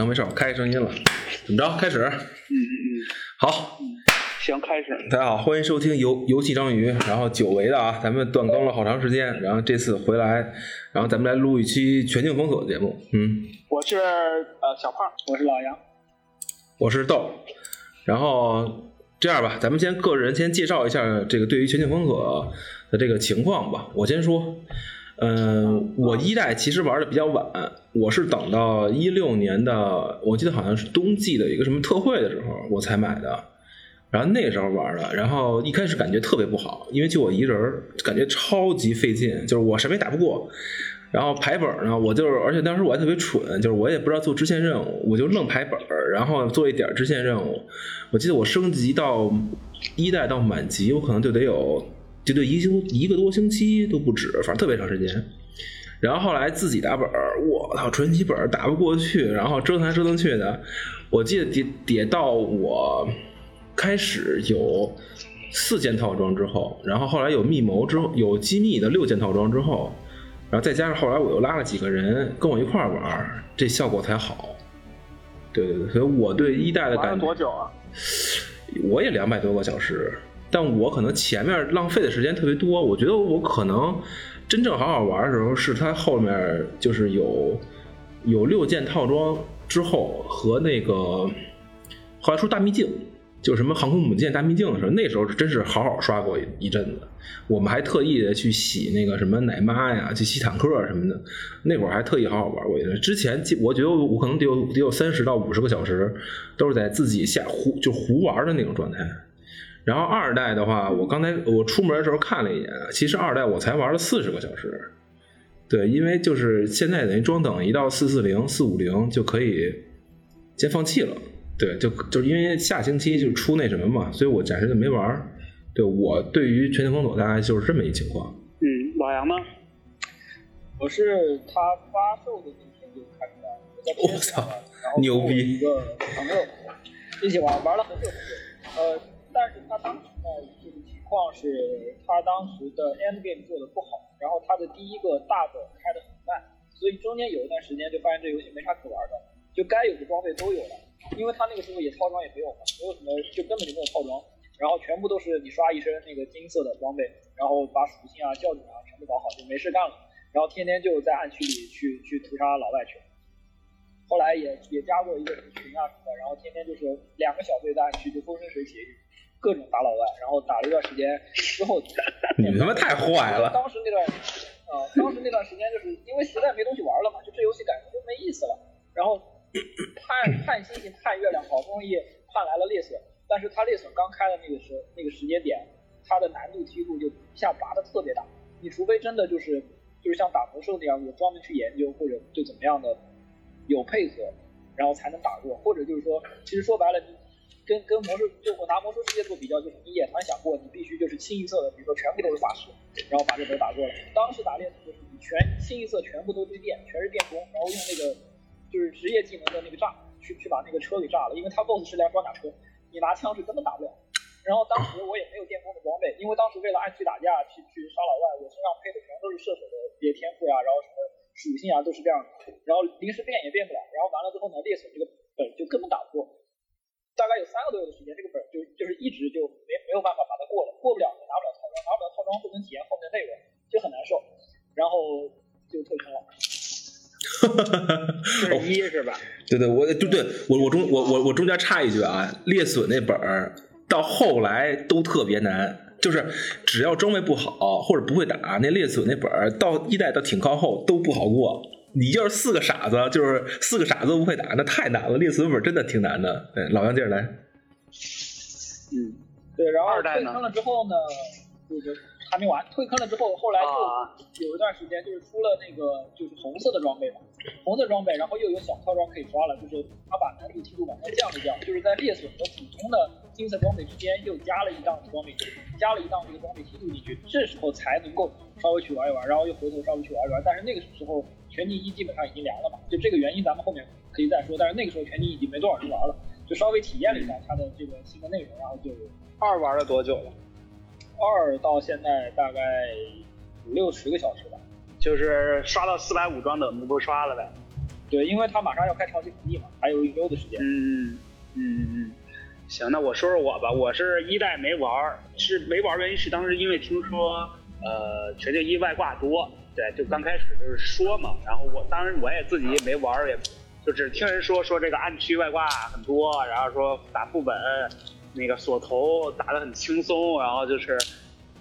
成没事，我开声音了。怎么着？开始。嗯嗯嗯。好。行，开始。大家好，欢迎收听游游戏章鱼。然后久违的啊，咱们断更了好长时间，然后这次回来，然后咱们来录一期全境封锁的节目。嗯。我是呃小胖，我是老杨，我是豆。然后这样吧，咱们先个人先介绍一下这个对于全境封锁的这个情况吧。我先说。嗯，我一代其实玩的比较晚，我是等到一六年的，我记得好像是冬季的一个什么特惠的时候我才买的，然后那时候玩的，然后一开始感觉特别不好，因为就我一人，感觉超级费劲，就是我什么也打不过，然后排本呢，我就是，而且当时我还特别蠢，就是我也不知道做支线任务，我就愣排本然后做一点支线任务，我记得我升级到一代到满级，我可能就得有。就对一星一个多星期都不止，反正特别长时间。然后后来自己打本儿，我操，传奇本儿打不过去，然后折腾来折腾去的。我记得叠叠到我开始有四件套装之后，然后后来有密谋之后，有机密的六件套装之后，然后再加上后来我又拉了几个人跟我一块儿玩，这效果才好。对对对，所以我对一代的感觉多久啊？我也两百多个小时。但我可能前面浪费的时间特别多，我觉得我可能真正好好玩的时候，是它后面就是有有六件套装之后和那个后来出大秘境，就什么航空母舰大秘境的时候，那时候真是好好刷过一阵子。我们还特意的去洗那个什么奶妈呀，去洗坦克什么的，那会儿还特意好好玩过一阵。之前我觉得我可能得有得有三十到五十个小时，都是在自己下胡就胡玩的那种状态。然后二代的话，我刚才我出门的时候看了一眼，其实二代我才玩了四十个小时。对，因为就是现在等于装等一到四四零、四五零就可以先放弃了。对，就就是因为下星期就出那什么嘛，所以我暂时就没玩。对我对于全球封锁大概就是这么一情况。嗯，老杨呢？我是他发售的那天就开始玩，我操，牛逼！一个朋友一起玩，玩了很久很久。呃。但是他当时呢，就是情况是，他当时的 end game 做的不好，然后他的第一个大本开的很慢，所以中间有一段时间就发现这游戏没啥可玩的，就该有的装备都有了，因为他那个时候也套装也没有嘛，没有什么，就根本就没有套装，然后全部都是你刷一身那个金色的装备，然后把属性啊、教主啊全部搞好就没事干了，然后天天就在暗区里去去屠杀老外去。后来也也加过一个群啊什么的，然后天天就是两个小队在暗区就风生水起。各种打老外，然后打了一段时间之后，你他妈太坏了。当时那段，啊，当时那段时间就是因为实在没东西玩了嘛，就这游戏感觉就没意思了。然后盼盼星星盼月亮，好不容易盼来了猎隼，但是他猎隼刚开的那个时那个时间点，它的难度梯度就一下拔的特别大。你除非真的就是就是像打魔兽那样，有专门去研究或者就怎么样的有配合，然后才能打过，或者就是说，其实说白了你。跟跟魔兽，就我拿魔兽世界做比较，就是你也团想过，你必须就是清一色的，比如说全部都是法师，然后把这本打过了。当时打猎就是你全清一色全部都对电，全是电工，然后用那个就是职业技能的那个炸，去去把那个车给炸了，因为他 BOSS 是辆装甲车，你拿枪是根本打不了。然后当时我也没有电工的装备，因为当时为了暗区打架去去杀老外，我身上配的全都是射手的这些天赋呀，然后什么属性啊都是这样的，然后临时变也变不了，然后完了之后呢，猎手这个本就根本打不过。大概有三个多月的时间，这个本就就是一直就没没有办法把它过了，过不了拿不了套装，拿不了套装不能体验后面内容，就很难受，然后就退坑了。哈哈一是吧？对对，我对对我我中我我我中间插一句啊，猎隼那本儿到后来都特别难，就是只要装备不好或者不会打，那猎隼那本儿到一代到挺靠后都不好过。你就是四个傻子，就是四个傻子都不会打，那太难了。猎死本真的挺难的。对，老杨接着来。嗯，对，然后退坑了之后呢，就是还没完。退坑了之后，后来就有一段时间就是出了那个就是红色的装备嘛，红色装备，然后又有小套装可以刷了，就是他把难度梯度往下降一降，就是在猎隼和普通的金色装备之间又加了一档装备，加了一档这个装备梯度进去，这时候才能够稍微去玩一玩，然后又回头稍微去玩一玩。但是那个时候。全境一基本上已经凉了嘛，就这个原因咱们后面可以再说。但是那个时候全境已经没多少人玩了，就稍微体验了一下它的这个新的内容，然后就二玩了多久了？二到现在大概五六十个小时吧，就是刷到四百五装等不刷了呗。对，因为它马上要开超级福利嘛，还有一周的时间。嗯嗯嗯嗯，行，那我说说我吧，我是一代没玩，是没玩原因是当时因为听说呃全境一外挂多，对，就刚开始就是说嘛，然后我当然我也自己也没玩儿，也就只听人说说这个暗区外挂很多，然后说打副本那个锁头打得很轻松，然后就是。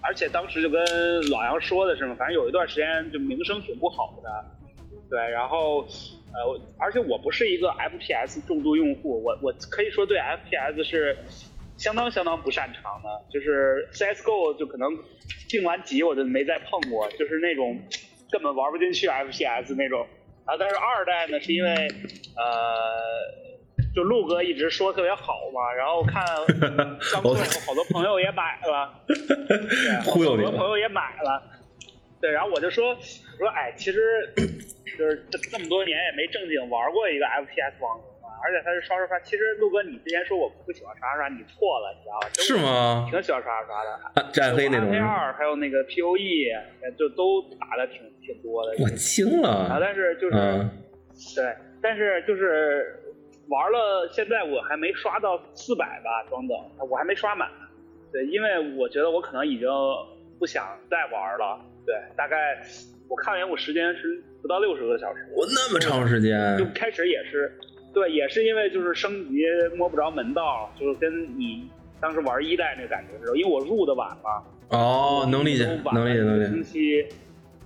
而且当时就跟老杨说的是嘛，反正有一段时间就名声挺不好的，对，然后呃，而且我不是一个 FPS 重度用户，我我可以说对 FPS 是相当相当不擅长的，就是 CSGO 就可能定完级我就没再碰过，就是那种根本玩不进去 FPS 那种，啊，但是二代呢是因为呃。就陆哥一直说特别好嘛，然后看刚出来后，好多朋友也买了，忽悠好多朋友也买了，对，然后我就说，我说哎，其实就是这这么多年也没正经玩过一个 FPS 网游嘛，而且他是刷刷刷。其实陆哥你之前说我不喜欢刷刷刷，你错了，你知道吗？是吗？挺喜欢刷刷刷的，暗黑那种。暗黑二还有那个 POE，就都打的挺挺多的。我惊了。啊，但是就是，对，但是就是。玩了，现在我还没刷到四百吧，装等，我还没刷满。对，因为我觉得我可能已经不想再玩了。对，大概我看了眼，我时间是不到六十个小时。我那么长时间？就开始也是，对，也是因为就是升级摸不着门道，就是跟你当时玩一代那个感觉似的，因为我入的晚嘛。哦，能理解，能理解，能理解。星期。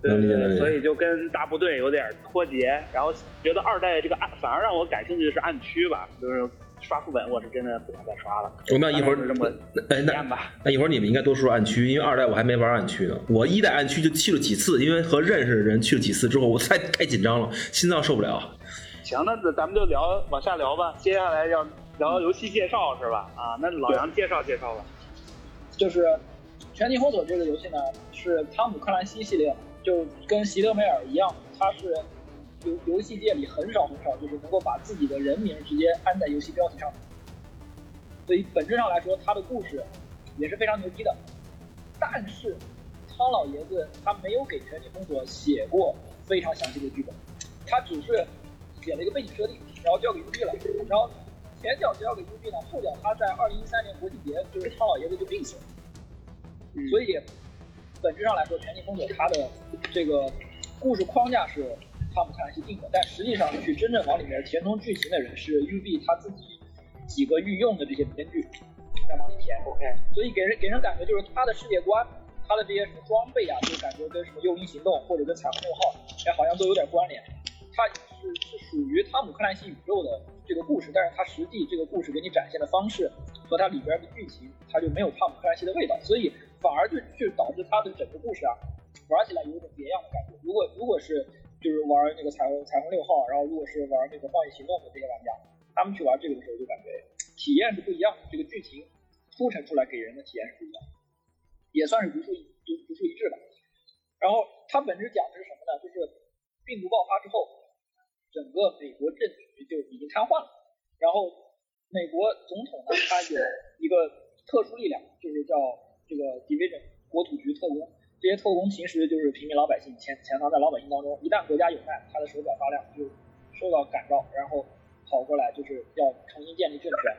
对对对，所以就跟大部队有点脱节，然后觉得二代这个暗反而让我感兴趣的是暗区吧，就是刷副本我是真的不想再刷了。我们一会儿这么哎那那一会儿你们应该多说说暗区，因为二代我还没玩暗区呢。我一代暗区就去了几次，因为和认识的人去了几次之后，我太太紧张了，心脏受不了。行，那咱们就聊往下聊吧。接下来要聊游戏介绍是吧？啊，那老杨介绍介绍吧。就是《全境封锁》这个游戏呢，是汤姆克兰西系列。就跟席德梅尔一样，他是游游戏界里很少很少，就是能够把自己的人名直接安在游戏标题上。所以本质上来说，他的故事也是非常牛逼的。但是汤老爷子他没有给《全境封锁》写过非常详细的剧本，他只是写了一个背景设定，然后交给 UB 了。然后前脚交给 UB 呢，后脚他在二零一三年国庆节，就是他老爷子就病死了。所以。本质上来说，《全境封锁》它的这个故事框架是汤姆克兰西定的，但实际上去真正往里面填充剧情的人是 UB 他自己几个御用的这些编剧在往里填。OK，所以给人给人感觉就是他的世界观，他的这些什么装备啊，就感觉跟什么《幽灵行动》或者跟《彩虹六号》哎好像都有点关联。它是是属于汤姆克兰西宇宙的这个故事，但是它实际这个故事给你展现的方式和它里边的剧情，它就没有汤姆克兰西的味道，所以。反而就就导致它的整个故事啊，玩起来有一种别样的感觉。如果如果是就是玩那个彩虹彩虹六号，然后如果是玩那个荒野行动的这些玩家，他们去玩这个的时候就感觉体验是不一样的，这个剧情铺陈出来给人的体验是不一样的，也算是独树一独独树一帜吧。然后它本质讲的是什么呢？就是病毒爆发之后，整个美国政局就已经瘫痪了。然后美国总统呢，他有一个特殊力量，就是叫。这个 division 国土局特工，这些特工平时就是平民老百姓潜潜藏在老百姓当中，一旦国家有难，他的手脚发亮，就受到感召，然后跑过来就是要重新建立政权。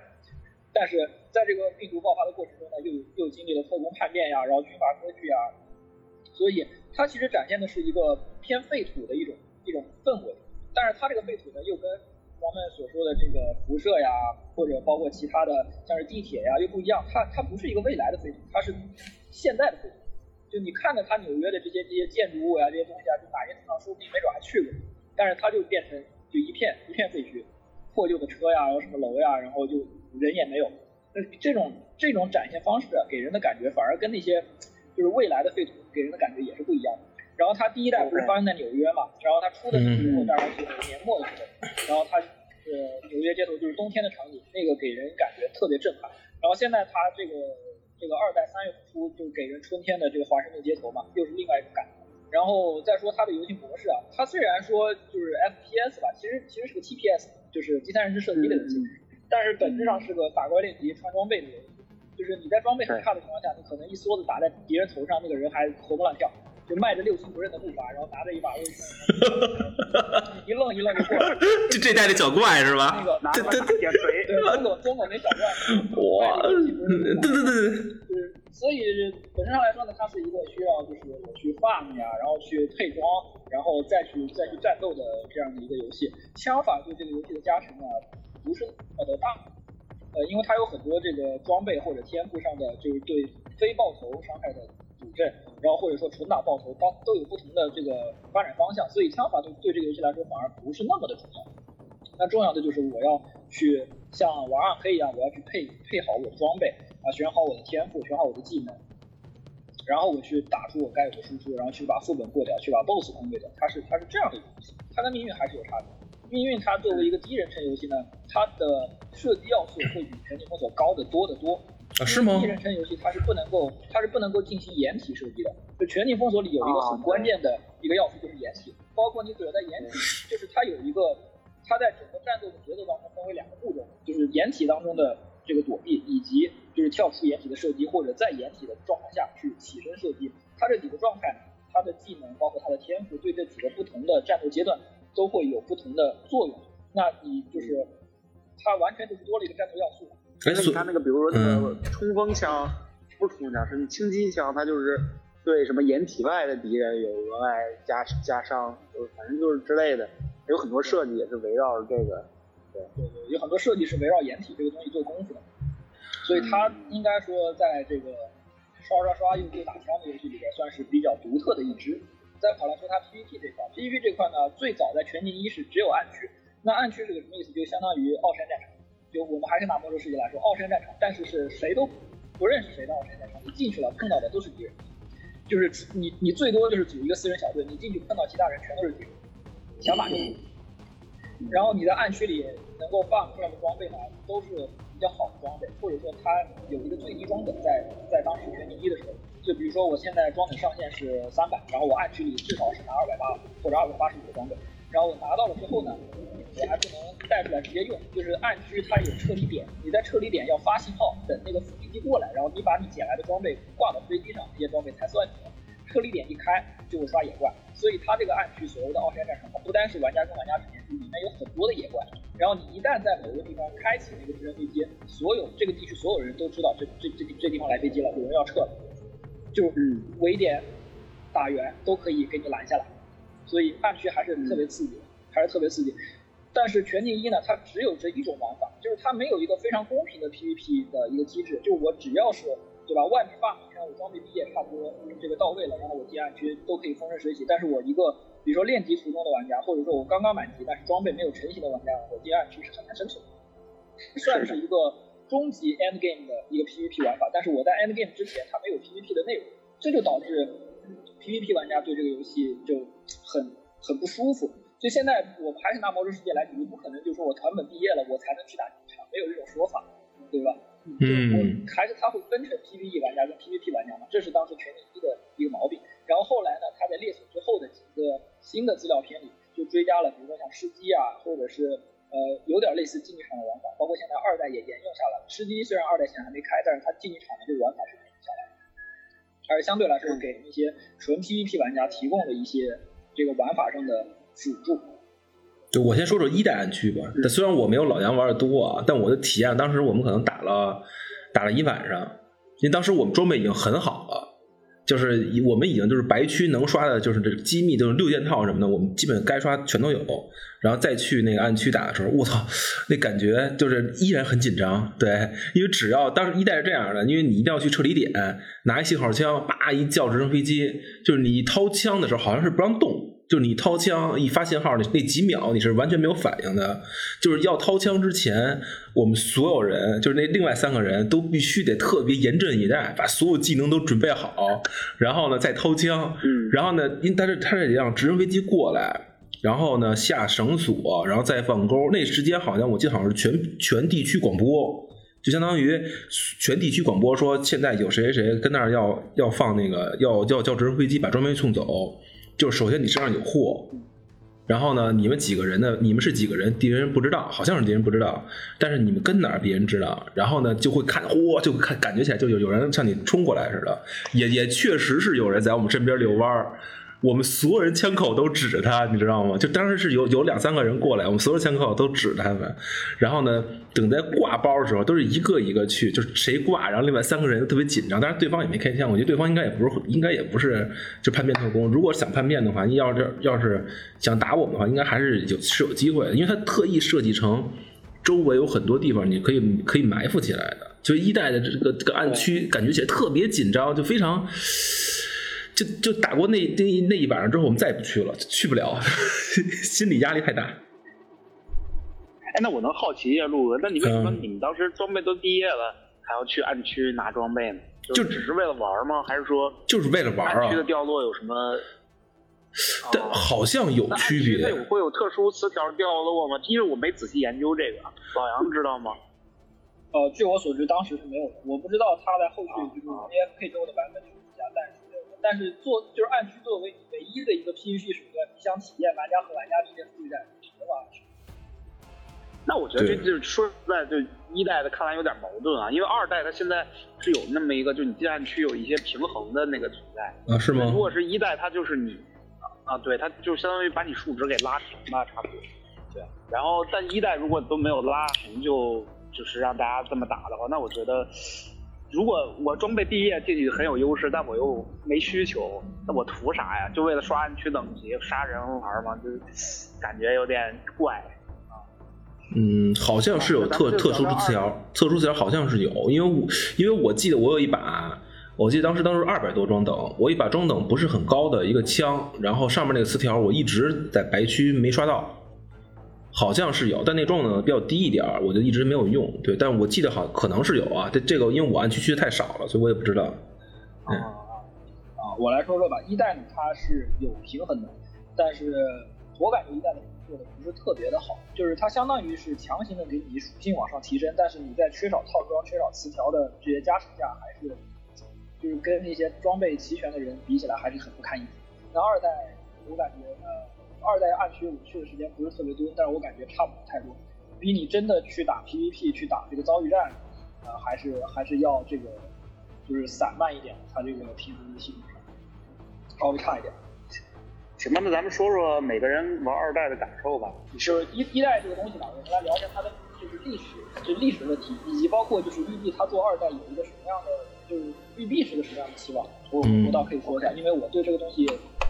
但是在这个病毒爆发的过程中呢，又又经历了特工叛变呀，然后军阀割据啊，所以它其实展现的是一个偏废土的一种一种氛围。但是它这个废土呢，又跟咱们所说的这个辐射呀，或者包括其他的，像是地铁呀，又不一样。它它不是一个未来的废土，它是现在的废土。就你看着它纽约的这些这些建筑物呀，这些东西啊，就哪些地方说不定没准还去过。但是它就变成就一片一片废墟，破旧的车呀，然后什么楼呀，然后就人也没有。那这种这种展现方式给人的感觉，反而跟那些就是未来的废土给人的感觉也是不一样的。然后它第一代不是发生在纽约嘛？然后它出的时候大概是年末的时候，然后它呃纽约街头就是冬天的场景，那个给人感觉特别震撼。然后现在它这个这个二代三月初就给人春天的这个华盛顿街头嘛，又是另外一种感觉。然后再说它的游戏模式啊，它虽然说就是 FPS 吧，其实其实是个 TPS，就是第三人称射击的游戏，但是本质上是个打怪练级穿装备的游戏。就是你在装备很差的情况下，你可能一梭子打在敌人头上，那个人还活蹦乱跳。就迈着六亲不认的步伐，然后拿着一把 一愣一愣的过来。就 这代的小怪是吧？那个拿着把铁锤，对，中国中国那小怪，哇，对对对对，是所以本质上来说呢，它是一个需要就是我去 farm 呀，然后去配装，然后再去再去战斗的这样的一个游戏。枪法对这个游戏的加成呢，不是那么的大，呃，因为它有很多这个装备或者天赋上的就是对非爆头伤害的补正，然后或者说纯打爆头，它都有不同的这个发展方向，所以枪法对对这个游戏来说反而不是那么的重要。那重要的就是我要去像玩暗黑一样，我要去配配好我的装备啊，选好我的天赋，选好我的技能，然后我去打出我该有的输出，然后去把副本过掉，去把 BOSS 攻略掉。它是它是这样的一个游戏，它跟命运还是有差别。命运它作为一个第一人称游戏呢，它的射击要素会比全境封锁高得多得多。啊是吗第一？人称游戏它是不能够它是不能够进行掩体射击的。就全境封锁里有一个很关键的一个要素就是掩体，包括你躲在掩体，就是它有一个它在整个战斗的节奏当中分为两个步骤，就是掩体当中的这个躲避，以及就是跳出掩体的射击，或者在掩体的状态下去起身射击。它这几个状态，它的技能包括它的天赋，对这几个不同的战斗阶段都会有不同的作用。那你就是它完全就是多了一个战斗要素。那你看那个，比如说那个冲锋枪，不是冲锋枪，是轻机枪，它就是对什么掩体外的敌人有额外加加伤，就是反正就是之类的，有很多设计也是围绕着这个。对对对，有很多设计是围绕掩体这个东西做功夫的，所以它应该说在这个刷刷刷又又打枪的游戏里边算是比较独特的一支。再跑来说它 PVP 这块，PVP 这块呢，最早在全境一是只有暗区，那暗区是个什么意思？就相当于奥山战场，就我们还是拿魔兽世界来说，奥山战场，但是是谁都不认识谁的奥山战场，你进去了碰到的都是敌人，就是你你最多就是组一个四人小队，你进去碰到其他人全都是敌人，想打就打。然后你在暗区里能够放出来的装备呢，都是比较好的装备，或者说它有一个最低装等在在当时全民一的时候，就比如说我现在装等上限是三百，然后我暗区里至少是拿二百八或者二百八十五的装备，然后我拿到了之后呢，我还不能带出来直接用，就是暗区它有撤离点，你在撤离点要发信号，等那个飞机过来，然后你把你捡来的装备挂到飞机上，这些装备才算你的。撤离点一开就会刷野怪，所以它这个暗区所谓的奥山战场，它不单是玩家跟玩家之间，里面有很多的野怪。然后你一旦在某个地方开启那个直升飞机，所有这个地区所有人都知道这这这这地方来飞机了，有人要撤了，就嗯围点、打援都可以给你拦下来。所以暗区还是特别刺激的，还是特别刺激。但是全境一呢，它只有这一种玩法，就是它没有一个非常公平的 PVP 的一个机制，就我只要是对吧，外面放你看我装备毕业差不多这个到位了，然后我进暗区都可以风生水起。但是我一个比如说练级途中的玩家，或者说我刚刚满级但是装备没有成型的玩家，我第二区是很难生存的。算是一个终极 end game 的一个 PVP 玩法，但是我在 end game 之前它没有 PVP 的内容，这就导致 PVP 玩家对这个游戏就很很不舒服。所以现在我们还是拿魔兽世界来举例，不可能就说我团本毕业了我才能去打几场，没有这种说法，对吧？嗯，还是他会分成 PVE 玩家跟 PVP 玩家嘛，这是当时全境一的一个毛病。然后后来呢，他在猎手之后的几个新的资料片里，就追加了，比如说像吃鸡啊，或者是呃有点类似竞技场的玩法，包括现在二代也沿用下来了。吃鸡虽然二代现在还没开，但是它竞技场的这个玩法是沿用下来的，而相对来说给那些纯 PVP 玩家提供了一些这个玩法上的辅助。就我先说说一代暗区吧。但虽然我没有老杨玩的多啊，但我的体验当时我们可能打了打了一晚上，因为当时我们装备已经很好了，就是我们已经就是白区能刷的，就是这个机密，就是六件套什么的，我们基本该刷全都有。然后再去那个暗区打的时候，我操，那感觉就是依然很紧张。对，因为只要当时一代是这样的，因为你一定要去撤离点拿一信号枪，叭一叫直升飞机，就是你掏枪的时候好像是不让动。就是你掏枪一发信号，那那几秒你是完全没有反应的。就是要掏枪之前，我们所有人，就是那另外三个人都必须得特别严阵以待，把所有技能都准备好，然后呢再掏枪。嗯然后呢，因但是他这得让直升飞机过来，然后呢下绳索，然后再放钩。那时间好像我记得好像是全全地区广播。就相当于全地区广播说，现在有谁谁谁跟那儿要要放那个要要叫直升飞机把装备送走，就是首先你身上有货，然后呢，你们几个人呢？你们是几个人？敌人不知道，好像是敌人不知道，但是你们跟哪儿，别人知道。然后呢，就会看，嚯，就看感觉起来就有有人向你冲过来似的。也也确实是有人在我们身边遛弯儿。我们所有人枪口都指着他，你知道吗？就当时是有有两三个人过来，我们所有枪口都指着他们。然后呢，等在挂包的时候，都是一个一个去，就是谁挂，然后另外三个人特别紧张。但是对方也没开枪，我觉得对方应该也不是，应该也不是就叛变特工。如果想叛变的话，要是要是想打我们的话，应该还是有是有机会的，因为他特意设计成周围有很多地方你可以可以埋伏起来的。就一代的这个这个暗区，感觉起来特别紧张，就非常。就就打过那那那一晚上之后，我们再也不去了，去不了，心理压力太大。哎，那我能好奇一下，陆哥，那你为什么你们当时装备都毕业了，还要去暗区拿装备呢？就只是为了玩吗？还是说就是为了玩啊？暗区的掉落有什么？但好像有区别。那会有特殊词条掉落吗？因为我没仔细研究这个，老杨知道吗？呃，据我所知，当时是没有的。我不知道他在后续就是那些配置的版本是怎么样，但是。但是做就是暗区作为唯一的一个 PVP 手段，你想体验玩家和玩家之间对战，只能玩暗区。那我觉得这就是说实在，就一代的看来有点矛盾啊，因为二代它现在是有那么一个，就你进暗区有一些平衡的那个存在啊，是吗？如果是一代，它就是你啊，对，它就相当于把你数值给拉平了，差不多。对，然后但一代如果都没有拉平，就就是让大家这么打的话，那我觉得。如果我装备毕业进去很有优势，但我又没需求，那我图啥呀？就为了刷暗区等级杀人玩吗？就感觉有点怪啊。嗯，好像是有特特殊词条，特殊词条好像是有，因为我因为我记得我有一把，我记得当时当时二百多装等，我一把装等不是很高的一个枪，然后上面那个词条我一直在白区没刷到。好像是有，但那装呢比较低一点我就一直没有用。对，但我记得好可能是有啊。这这个因为我按区区的太少了，所以我也不知道。啊啊，我来说说吧。一代呢它是有平衡的，但是我感觉一代的做的不是特别的好，就是它相当于是强行的给你属性往上提升，但是你在缺少套装、缺少词条的这些加持下，还是就是跟那些装备齐全的人比起来还是很不堪一击。那二代我感觉呢。二代暗区我去的时间不是特别多，但是我感觉差不太多，比你真的去打 PVP 去打这个遭遇战，呃，还是还是要这个就是散漫一点，它这个平衡性稍微差一点。行吧，那咱们说说每个人玩二代的感受吧。就是一一代这个东西吧，我们来聊一下它的就是历史，就历史问题，以及包括就是育碧它做二代有一个什么样的，就是育碧是个什么样的期望，我我倒可以说一下，因为我对这个东西。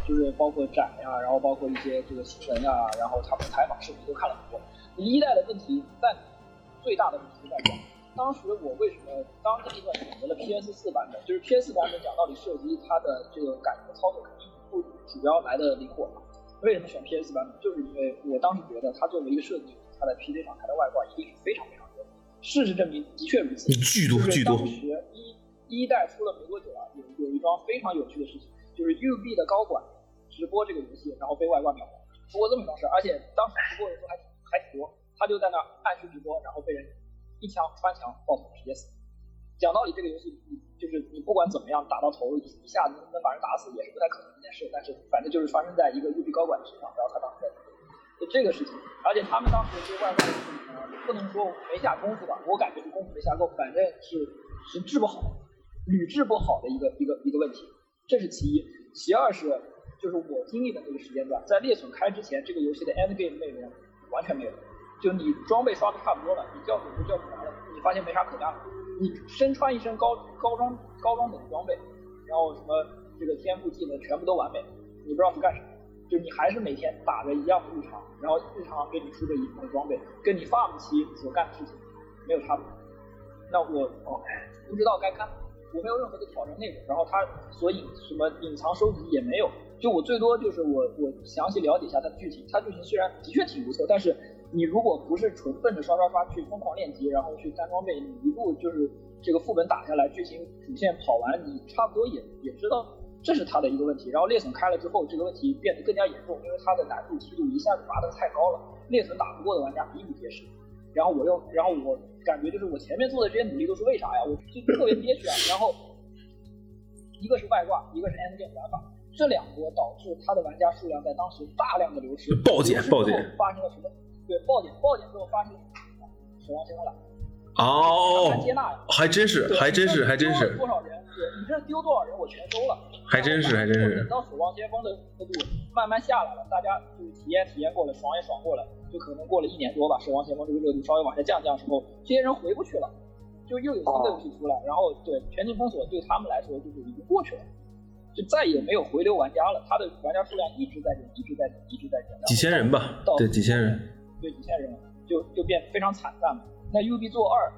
就是包括展呀，然后包括一些这个新闻呀，然后他们采访视频都看了很多。一代的问题在最大的问题在于，当时我为什么当机立断选择了 PS 四版本？就是 PS 版本讲道理射击它的这个感觉操作肯定不主标来的灵活。为什么选 PS 版本？就是因为我当时觉得它作为一个设计，它在 PC 上它的外挂一定是非常非常多。事实证明的确如此。巨多巨多。当时一一代出了没多久啊，有有一桩非常有趣的事情，就是 UB 的高管。直播这个游戏，然后被外挂秒了，出过这么一桩事，而且当时直播人数还还挺多，他就在那暗区直播，然后被人一枪穿墙爆头，直接死。讲道理，这个游戏你就是你不管怎么样打到头，一下子能把人打死也是不太可能的一件事，但是反正就是发生在一个 UB 高管身上，然后他当时就这个事情，而且他们当时对外挂的事情，不能说没下功夫吧，我感觉是功夫没下够，反正是是治不好，屡治不好的一个一个一个问题，这是其一，其二是。就是我经历的那个时间段，在猎隼开之前，这个游戏的 end game 内容完全没有。就你装备刷的差不多了，你叫主就叫出来了，你发现没啥可干了。你身穿一身高高装高装等装备，然后什么这个天赋技能全部都完美，你不知道是干什么。就你还是每天打着一样的日常，然后日常给你出着一样的装备，跟你 farm 期所干的事情没有差别。那我哦不知道该干，我没有任何的挑战内容，然后它所隐什么隐藏收集也没有。就我最多就是我我详细了解一下它的剧情，它剧情虽然的确挺不错，但是你如果不是纯奔着刷刷刷去疯狂练级，然后去干装备，你一路就是这个副本打下来，剧情主线跑完，你差不多也也知道这是它的一个问题。然后猎隼开了之后，这个问题变得更加严重，因为它的难度梯度一下子拔得太高了，猎隼打不过的玩家比比皆是。然后我又然后我感觉就是我前面做的这些努力都是为啥呀？我就特别憋屈啊。然后一个是外挂，一个是 NG 玩法。这两波导致它的玩家数量在当时大量的流失，暴减暴减发生了什么？对，暴减，暴减之后发生了守望先锋了，哦很难接纳呀。还真是，还真是，还真是丢多少人？对你这丢多少人，我全收了。还真是还真是等到守望先锋的热度慢慢下来了，大家就是体验体验过了，爽也爽过了，就可能过了一年多吧，守望先锋这个热度稍微往下降降的时候，这些人回不去了，就又有新的游戏出来，然后对全境封锁对他们来说就是已经过去了。就再也没有回流玩家了，他的玩家数量一直在减，一直在减，一直在减。几千人吧到，对，几千人。对几千人，就就变非常惨淡了。那 UB 做二，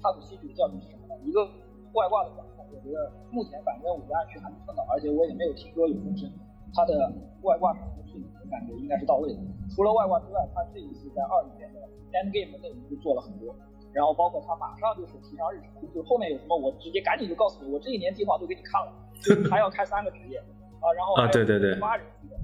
它所吸取的教训是什么呢？一个外挂的管控，我觉得目前反正我在暗区还没碰到，而且我也没有听说有风声，它的外挂上的处理，我感觉应该是到位的。除了外挂之外，它这一次在二里面的 end game 内容就做了很多，然后包括他马上就是提上日程，就后面有什么我直接赶紧就告诉你，我这一年计划都给你看了，就还要开三个职业啊，然后啊对对对八人数的。呃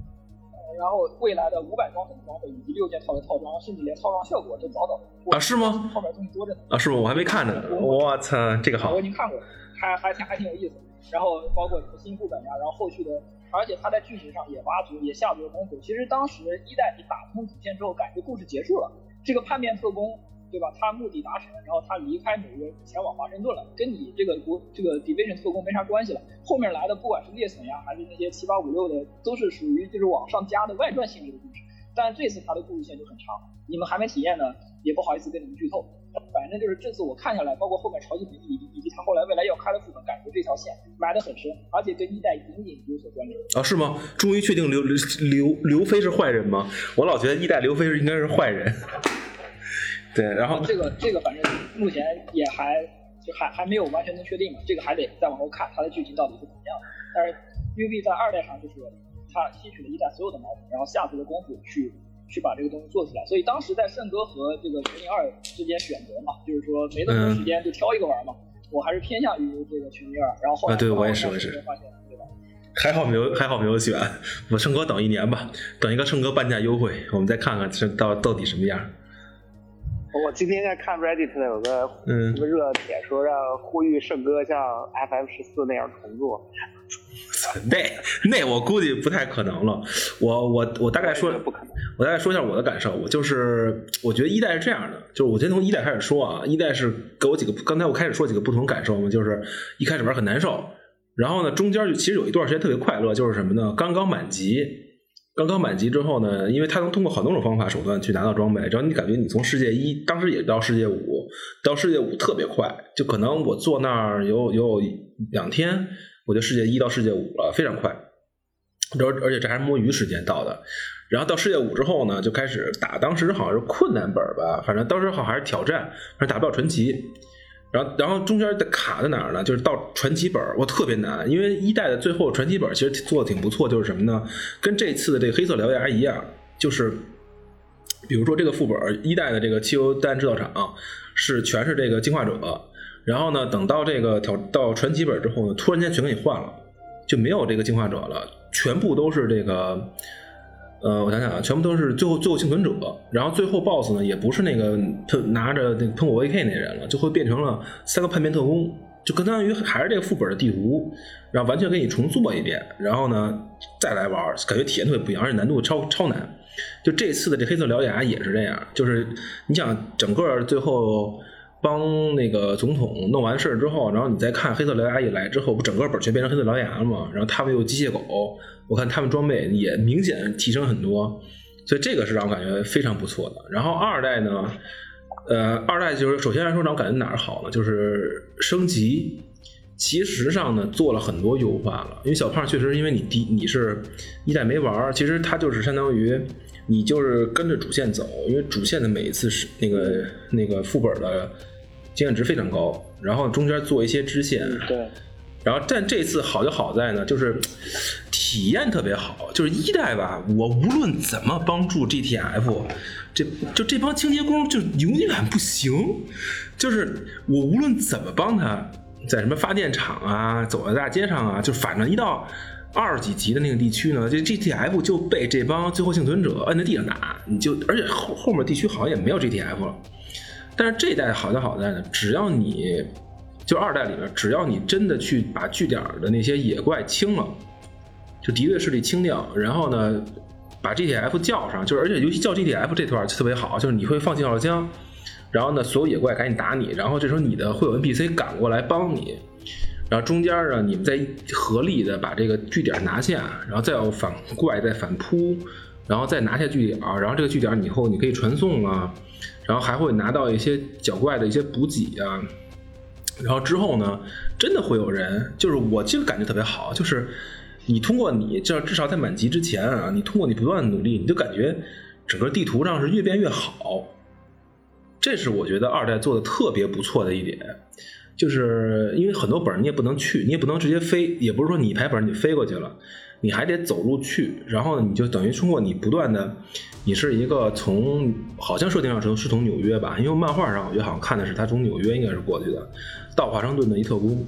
然后未来的五百装等装备以及六件套的套装，甚至连套装效果都早早啊是吗？后面东西多着呢。啊，是吗？我还没看呢。我操，这个好我已。经看过了，还还还挺有意思。然后包括什么新副本呀，然后后续的，而且他在剧情上也挖足，也下足了功夫。其实当时一代你打通主线之后，感觉故事结束了，这个叛变特工，对吧？他目的达成，然后他离开纽约前往华盛顿了，跟你这个国这个 Division 特工没啥关系了。后面来的不管是猎隼呀，还是那些七八五六的，都是属于就是往上加的外传性质的故事。但这次他的故事线就很长，你们还没体验呢，也不好意思跟你们剧透。反正就是这次我看下来，包括后面超级本以及以及他后来未来要开的副本，感觉这条线埋得很深，而且跟一代隐隐有所关联。啊，是吗？终于确定刘刘刘刘飞是坏人吗？我老觉得一代刘飞是应该是坏人。对，然后这个这个反正目前也还就还还没有完全能确定嘛，这个还得再往后看它的剧情到底是怎么样的。但是 UB 在二代上就是它吸取了一代所有的毛病，然后下足了功夫去去把这个东西做出来。所以当时在圣歌和这个全零二之间选择嘛，就是说没那么多时间就挑一个玩嘛。我还是偏向于这个全零二，然后后来啊对我也是我也是发现对吧？还好没有还好没有选，我圣哥等一年吧，等一个圣哥半价优惠，我们再看看这到到底什么样。我今天在看 Reddit 有个嗯一个热帖，说让呼吁圣哥像 FF 十四那样重做。那那我估计不太可能了。我我我大概说我大概说一下我的感受。我就是我觉得一代是这样的，就是我先从一代开始说啊，一代是给我几个，刚才我开始说几个不同感受嘛，就是一开始玩很难受，然后呢中间就其实有一段时间特别快乐，就是什么呢？刚刚满级。刚刚满级之后呢，因为它能通过很多种方法手段去拿到装备，然后你感觉你从世界一当时也到世界五，到世界五特别快，就可能我坐那儿有有两天，我就世界一到世界五了，非常快。而而且这还是摸鱼时间到的，然后到世界五之后呢，就开始打，当时好像是困难本吧，反正当时好还是挑战，反正打不了传奇。然后，然后中间的卡在哪儿呢？就是到传奇本，我特别难，因为一代的最后传奇本其实做的挺不错，就是什么呢？跟这次的这个黑色獠牙一样，就是比如说这个副本一代的这个汽油弹制造厂是全是这个进化者，然后呢，等到这个挑到传奇本之后呢，突然间全给你换了，就没有这个进化者了，全部都是这个。呃，我想想啊，全部都是最后最后幸存者，然后最后 BOSS 呢也不是那个喷拿着那个喷火 AK 那人了，就会变成了三个叛变特工，就相当于还是这个副本的地图，然后完全给你重做一遍，然后呢再来玩，感觉体验特别不一样，而且难度超超难。就这次的这黑色獠牙也是这样，就是你想整个最后帮那个总统弄完事儿之后，然后你再看黑色獠牙一来之后，不整个本全变成黑色獠牙了吗？然后他们又机械狗，我看他们装备也明显提升很多，所以这个是让我感觉非常不错的。然后二代呢，呃，二代就是首先来说让我感觉哪儿好呢？就是升级，其实上呢做了很多优化了。因为小胖确实因为你第你是一代没玩，其实它就是相当于你就是跟着主线走，因为主线的每一次是那个那个副本的经验值非常高，然后中间做一些支线，对，然后但这次好就好在呢，就是体验特别好。就是一代吧，我无论怎么帮助 GTF，这就这帮清洁工就永远不行。就是我无论怎么帮他，在什么发电厂啊，走在大街上啊，就反正一到二十几级的那个地区呢，这 GTF 就被这帮最后幸存者摁在地上打，你就而且后后面地区好像也没有 GTF 了。但是这一代好在好在呢，只要你就二代里面，只要你真的去把据点的那些野怪清了，就敌对势力清掉，然后呢把 GTF 叫上，就是而且尤其叫 GTF 这段就特别好，就是你会放信号枪，然后呢所有野怪赶紧打你，然后这时候你的会有 NPC 赶过来帮你。然后中间呢，你们再合力的把这个据点拿下，然后再有反怪再反扑，然后再拿下据点，然后这个据点以后你可以传送啊，然后还会拿到一些角怪的一些补给啊，然后之后呢，真的会有人，就是我这个感觉特别好，就是你通过你至少在满级之前啊，你通过你不断的努力，你就感觉整个地图上是越变越好，这是我觉得二代做的特别不错的一点。就是因为很多本你也不能去，你也不能直接飞，也不是说你一排本你飞过去了，你还得走路去。然后，你就等于通过你不断的，你是一个从好像设定上是是从纽约吧，因为漫画上我觉得好像看的是他从纽约应该是过去的，到华盛顿的一特工，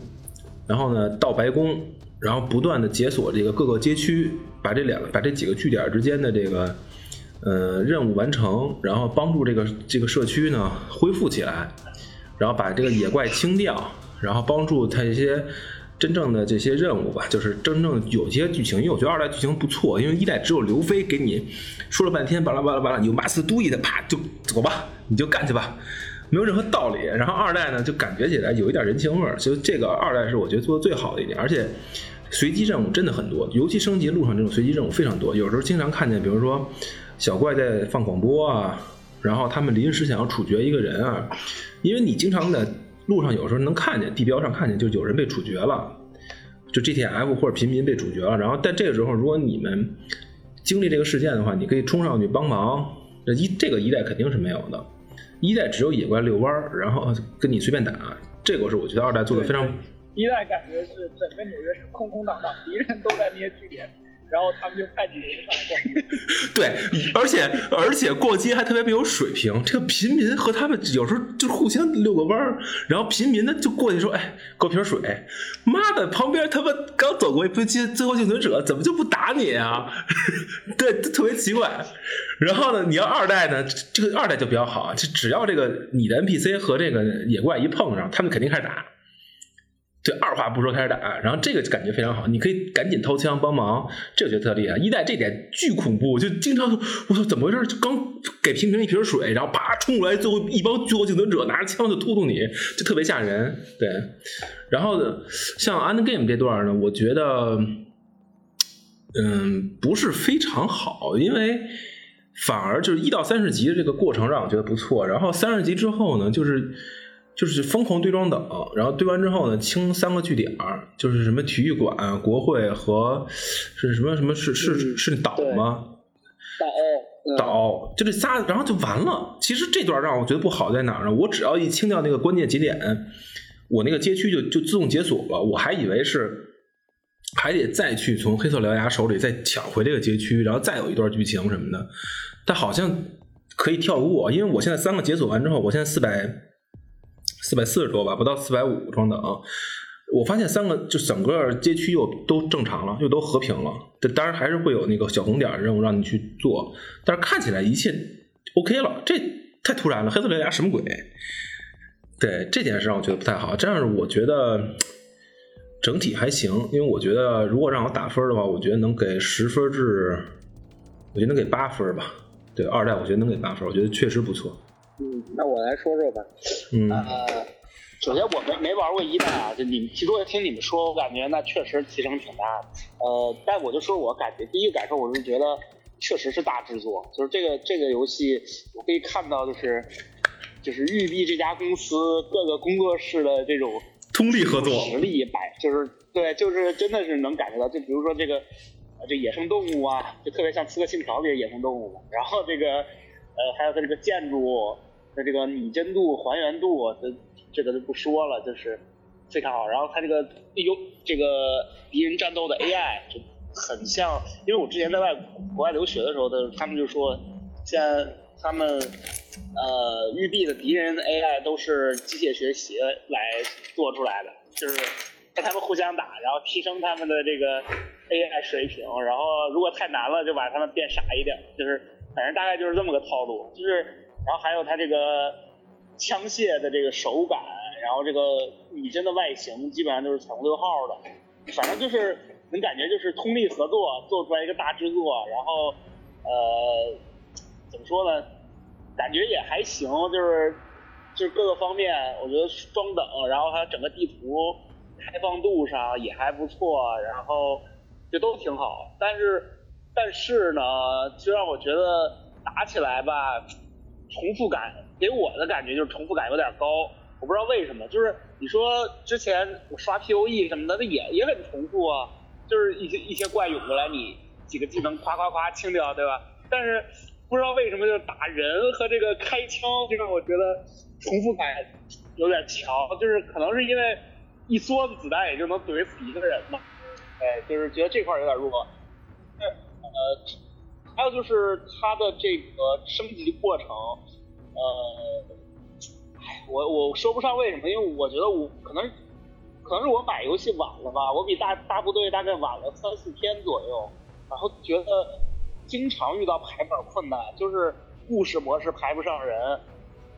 然后呢到白宫，然后不断的解锁这个各个街区，把这两把这几个据点之间的这个呃任务完成，然后帮助这个这个社区呢恢复起来。然后把这个野怪清掉，然后帮助他一些真正的这些任务吧，就是真正有些剧情，因为我觉得二代剧情不错，因为一代只有刘飞给你说了半天巴拉巴拉巴拉，你就 must do it，啪就走吧，你就干去吧，没有任何道理。然后二代呢，就感觉起来有一点人情味儿，所以这个二代是我觉得做的最好的一点，而且随机任务真的很多，尤其升级路上这种随机任务非常多，有时候经常看见，比如说小怪在放广播啊。然后他们临时想要处决一个人啊，因为你经常在路上有时候能看见地标上看见，就有人被处决了，就 GTF 或者平民被处决了。然后但这个时候，如果你们经历这个事件的话，你可以冲上去帮忙。这一这个一代肯定是没有的，一代只有野怪遛弯儿，然后跟你随便打。这个是我觉得二代做的非常。一代感觉是整个纽约是空空荡荡，敌人都在那些据点。然后他们就派几个人上来逛，对，而且而且逛街还特别没有水平。这个平民和他们有时候就互相遛个弯儿，然后平民呢就过去说：“哎，给我瓶水。”妈的，旁边他们刚走过一批最后幸存者，怎么就不打你啊？对，特别奇怪。然后呢，你要二代呢，这个二代就比较好，就只要这个你的 NPC 和这个野怪一碰上，他们肯定开始打。就二话不说开始打，然后这个感觉非常好，你可以赶紧掏枪帮忙，这个觉得特厉害。一代这点巨恐怖，就经常我操怎么回事？就刚给平平一瓶水，然后啪冲过来，最后一帮最后幸存者拿着枪就突突你，就特别吓人。对，然后像 End Game 这段呢，我觉得嗯不是非常好，因为反而就是一到三十级的这个过程让我觉得不错，然后三十级之后呢，就是。就是疯狂堆装等，然后堆完之后呢，清三个据点，就是什么体育馆、国会和是什么什么是是是岛吗？岛岛就这仨，然后就完了。其实这段让我觉得不好在哪儿呢？我只要一清掉那个关键节点，我那个街区就就自动解锁了。我还以为是还得再去从黑色獠牙手里再抢回这个街区，然后再有一段剧情什么的。但好像可以跳过，因为我现在三个解锁完之后，我现在四百。四百四十多吧，不到四百五装的啊！我发现三个就整个街区又都正常了，又都和平了。这当然还是会有那个小红点任务让你去做，但是看起来一切 OK 了。这太突然了，黑色獠牙什么鬼？对这件事让我觉得不太好。这样我觉得整体还行，因为我觉得如果让我打分的话，我觉得能给十分至，我觉得能给八分吧。对二代，我觉得能给八分，我觉得确实不错。嗯，那我来说说吧。嗯，呃，首先我没没玩过一代啊，就你们其实我听你们说，我感觉那确实提升挺大的。呃，但我就说我感觉第一个感受，我是觉得确实是大制作，就是这个这个游戏，我可以看到就是就是育碧这家公司各个工作室的这种通力合作实力摆，就是对，就是真的是能感觉到，就比如说这个这野生动物啊，就特别像《刺客信条》里的野生动物，然后这个呃还有它这个建筑。那这个拟真度、还原度，这这个就不说了，就是非常好。然后它这个有这个敌人战斗的 AI 就很像，因为我之前在外国外留学的时候，的他们就说，像他们呃育碧的敌人 AI 都是机械学习来做出来的，就是跟他们互相打，然后提升他们的这个 AI 水平，然后如果太难了，就把他们变傻一点，就是反正大概就是这么个套路，就是。然后还有它这个枪械的这个手感，然后这个拟真的外形，基本上都是彩虹六号的。反正就是能感觉就是通力合作做出来一个大制作，然后呃怎么说呢，感觉也还行，就是就是各个方面我觉得中等，然后还有整个地图开放度上也还不错，然后就都挺好，但是但是呢，就让我觉得打起来吧，重复感给我的感觉就是重复感有点高。我不知道为什么，就是你说之前我刷 P O E 什么的，那也也很重复啊，就是一些一些怪涌过来，你几个技能夸夸夸清掉，对吧？但是不知道为什么，就是打人和这个开枪，就让我觉得重复感有点强，就是可能是因为一梭子子弹也就能怼死一个人嘛，哎，就是觉得这块有点弱。呃，还有就是它的这个升级过程，呃。我我说不上为什么，因为我觉得我可能可能是我买游戏晚了吧，我比大大部队大概晚了三四天左右，然后觉得经常遇到排本困难，就是故事模式排不上人，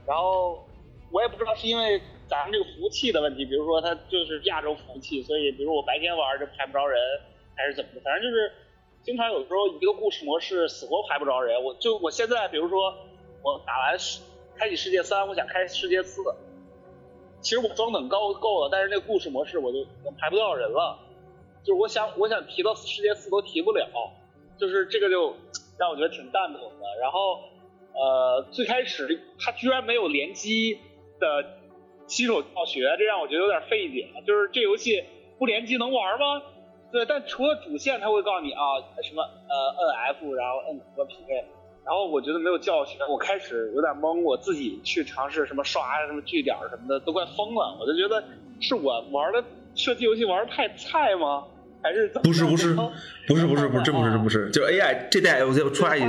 然后我也不知道是因为咱们这个服务器的问题，比如说它就是亚洲服务器，所以比如我白天玩就排不着人，还是怎么的，反正就是经常有时候一个故事模式死活排不着人，我就我现在比如说我打完。开启世界三，我想开世界四。其实我装等高够了，但是那个故事模式我就排不到人了。就是我想我想提到世界四都提不了，就是这个就让我觉得挺蛋疼的。然后呃，最开始它居然没有联机的新手教学，这让我觉得有点费解。就是这游戏不联机能玩吗？对，但除了主线，他会告诉你啊什么呃摁 F，然后摁和匹配。然后我觉得没有教学，我开始有点懵，我自己去尝试什么刷什么据点什么的，都快疯了。我就觉得是我玩的射击游戏玩的太菜吗？还是不是不是不是不是不是真不是真不是，就 AI 这代我再刷一，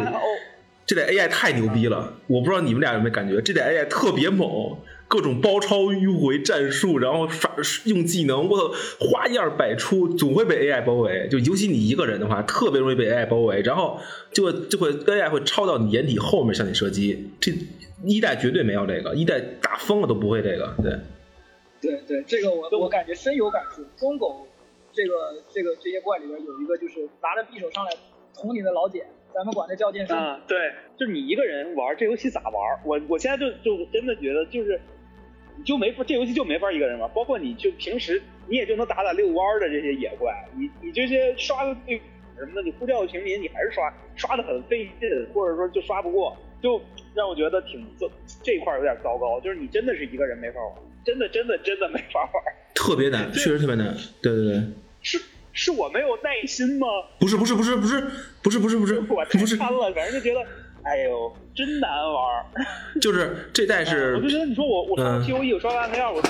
这代 AI 太牛逼了，我不知道你们俩有没有感觉，这代 AI 特别猛。各种包抄迂回战术，然后耍用技能，我花样百出，总会被 AI 包围。就尤其你一个人的话，特别容易被 AI 包围，然后就会就会 AI 会抄到你掩体后面向你射击。这一代绝对没有这个，一代打疯了都不会这个。对，对对，这个我我感觉深有感触。中狗这个这个这些怪里边有一个就是拿着匕首上来捅你的老茧。咱们管它叫剑圣。啊，对，就你一个人玩这游戏咋玩？我我现在就就真的觉得就是。你就没法，这游戏就没法一个人玩。包括你就平时你也就能打打遛弯的这些野怪，你你这些刷的对什么的，你呼叫平民你还是刷刷的很费劲，或者说就刷不过，就让我觉得挺这这块有点糟糕。就是你真的是一个人没法玩，真的真的真的没法玩，特别难，确实特别难。对对对，是是我没有耐心吗？不是不是不是不是不是不是不是，我太贪了，反正就觉得。哎呦，真难玩 就是这代是，我就觉得你说我我刷 P O E 我刷完那样我，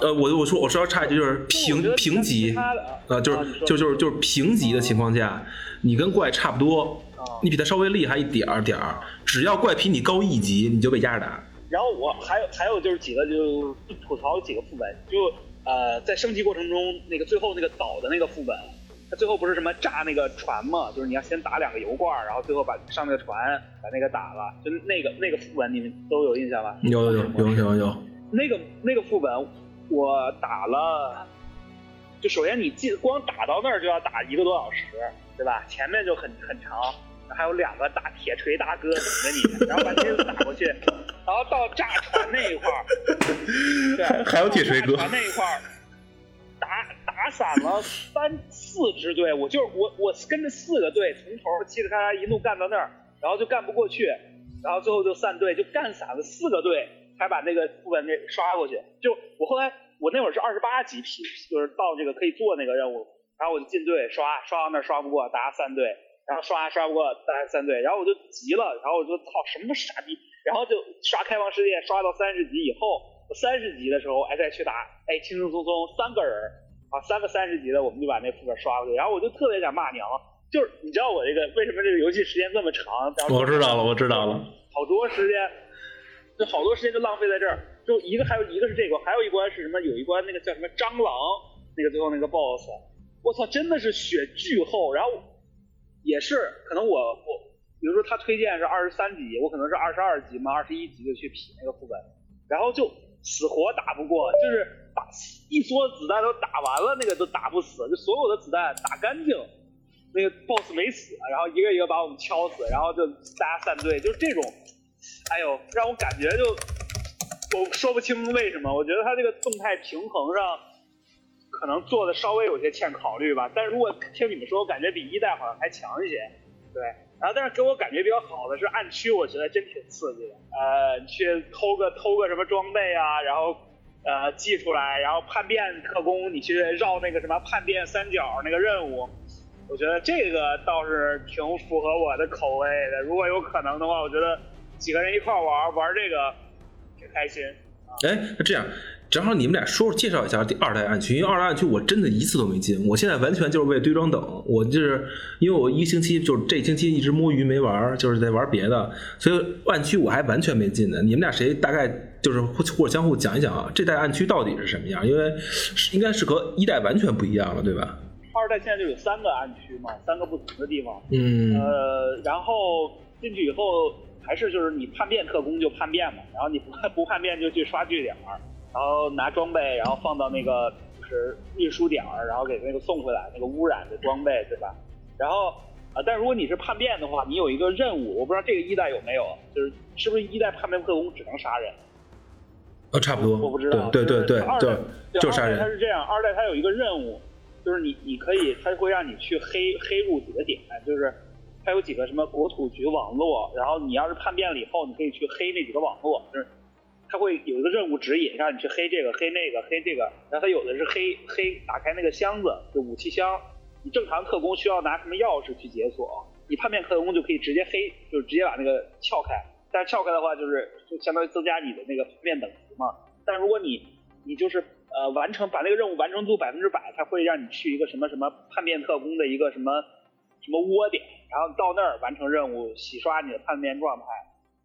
呃我我说我稍微差一句就是平评级，呃就是就就是就是平级的情况下，你跟怪差不多，你比他稍微厉害一点儿点儿，只要怪比你高一级，你就被压着打。然后我还有还有就是几个就吐槽几个副本，就呃在升级过程中那个最后那个岛的那个副本。最后不是什么炸那个船嘛？就是你要先打两个油罐，然后最后把上那个船把那个打了。就那个那个副本你们都有印象吧？有有有有有有。那个那个副本我打了，就首先你进光打到那儿就要打一个多小时，对吧？前面就很很长，还有两个大铁锤大哥等着你，然后把这个打过去，然后到炸船那一块儿，对，还有铁锤哥。船那一块儿。打打散了三四支队伍，就是我我跟着四个队从头嘁哩喀喳一路干到那儿，然后就干不过去，然后最后就散队，就干散了四个队，才把那个副本给刷过去。就我后来我那会儿是二十八级 P，就是到这个可以做那个任务，然后我就进队刷，刷到那儿刷不过，大家散队，然后刷刷不过，大家散队，然后我就急了，然后我就操什么傻逼，然后就刷开放世界，刷到三十级以后。三十级的时候，哎，再去打，哎，轻轻松松三个人，啊，三个三十级的，我们就把那副本刷过去。然后我就特别想骂娘，就是你知道我这个为什么这个游戏时间这么长？我知道了，我知道了，好多时间，就好多时间就浪费在这儿。就一个，还有一个是这个，还有一关是什么？有一关那个叫什么蟑螂，那个最后那个 BOSS，我操，真的是血巨厚。然后也是可能我我，比如说他推荐是二十三级，我可能是二十二级嘛，二十一级就去匹那个副本，然后就。死活打不过，就是打一梭子弹都打完了，那个都打不死，就所有的子弹打干净，那个 boss 没死，然后一个一个把我们敲死，然后就大家散队，就这种，哎呦，让我感觉就我说不清为什么，我觉得他这个动态平衡上可能做的稍微有些欠考虑吧，但是如果听你们说，我感觉比一代好像还强一些，对。然后，但是给我感觉比较好的是暗区，我觉得真挺刺激的。呃，去偷个偷个什么装备啊，然后呃寄出来，然后叛变特工，你去绕那个什么叛变三角那个任务，我觉得这个倒是挺符合我的口味的。如果有可能的话，我觉得几个人一块玩玩这个挺开心。哎，那这样。正好你们俩说说介绍一下第二代暗区，因为二代暗区我真的一次都没进，我现在完全就是为堆装等。我就是因为我一个星期就是这星期一直摸鱼没玩，就是在玩别的，所以暗区我还完全没进呢。你们俩谁大概就是或者相互讲一讲啊？这代暗区到底是什么样？因为应该是和一代完全不一样了，对吧？二代现在就有三个暗区嘛，三个不同的地方。嗯。呃，然后进去以后还是就是你叛变特工就叛变嘛，然后你不不叛变就去刷据点。然后拿装备，然后放到那个就是运输点儿，然后给那个送回来那个污染的装备，对吧？然后啊，但如果你是叛变的话，你有一个任务，我不知道这个一代有没有，就是是不是一代叛变特工只能杀人？呃，差不多，我不知道。对对对对，就杀人。它是这样，二代它有一个任务，就是你你可以，它会让你去黑黑入几个点，就是它有几个什么国土局网络，然后你要是叛变了以后，你可以去黑那几个网络，就是。他会有一个任务指引，让你去黑这个、黑那个、黑这个。然后他有的是黑黑打开那个箱子，就武器箱。你正常特工需要拿什么钥匙去解锁？你叛变特工就可以直接黑，就是直接把那个撬开。但是撬开的话，就是就相当于增加你的那个叛变等级嘛。但如果你你就是呃完成把那个任务完成度百分之百，他会让你去一个什么什么叛变特工的一个什么什么窝点，然后到那儿完成任务，洗刷你的叛变状态，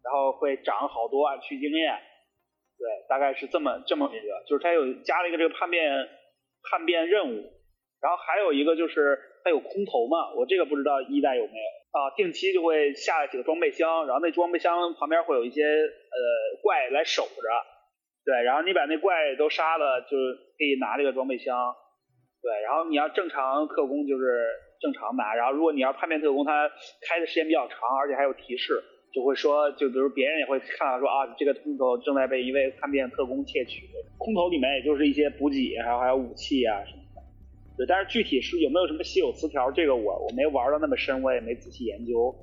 然后会涨好多啊，去经验。对，大概是这么这么一个，就是它有加了一个这个叛变叛变任务，然后还有一个就是它有空投嘛，我这个不知道一代有没有。啊，定期就会下几个装备箱，然后那装备箱旁边会有一些呃怪来守着，对，然后你把那怪都杀了，就可以拿这个装备箱，对，然后你要正常特工就是正常拿，然后如果你要叛变特工，它开的时间比较长，而且还有提示。就会说，就比如别人也会看到说啊，这个空投正在被一位叛变特工窃取。空投里面也就是一些补给，还有还有武器啊什么的。对，但是具体是有没有什么稀有词条，这个我我没玩到那么深，我也没仔细研究。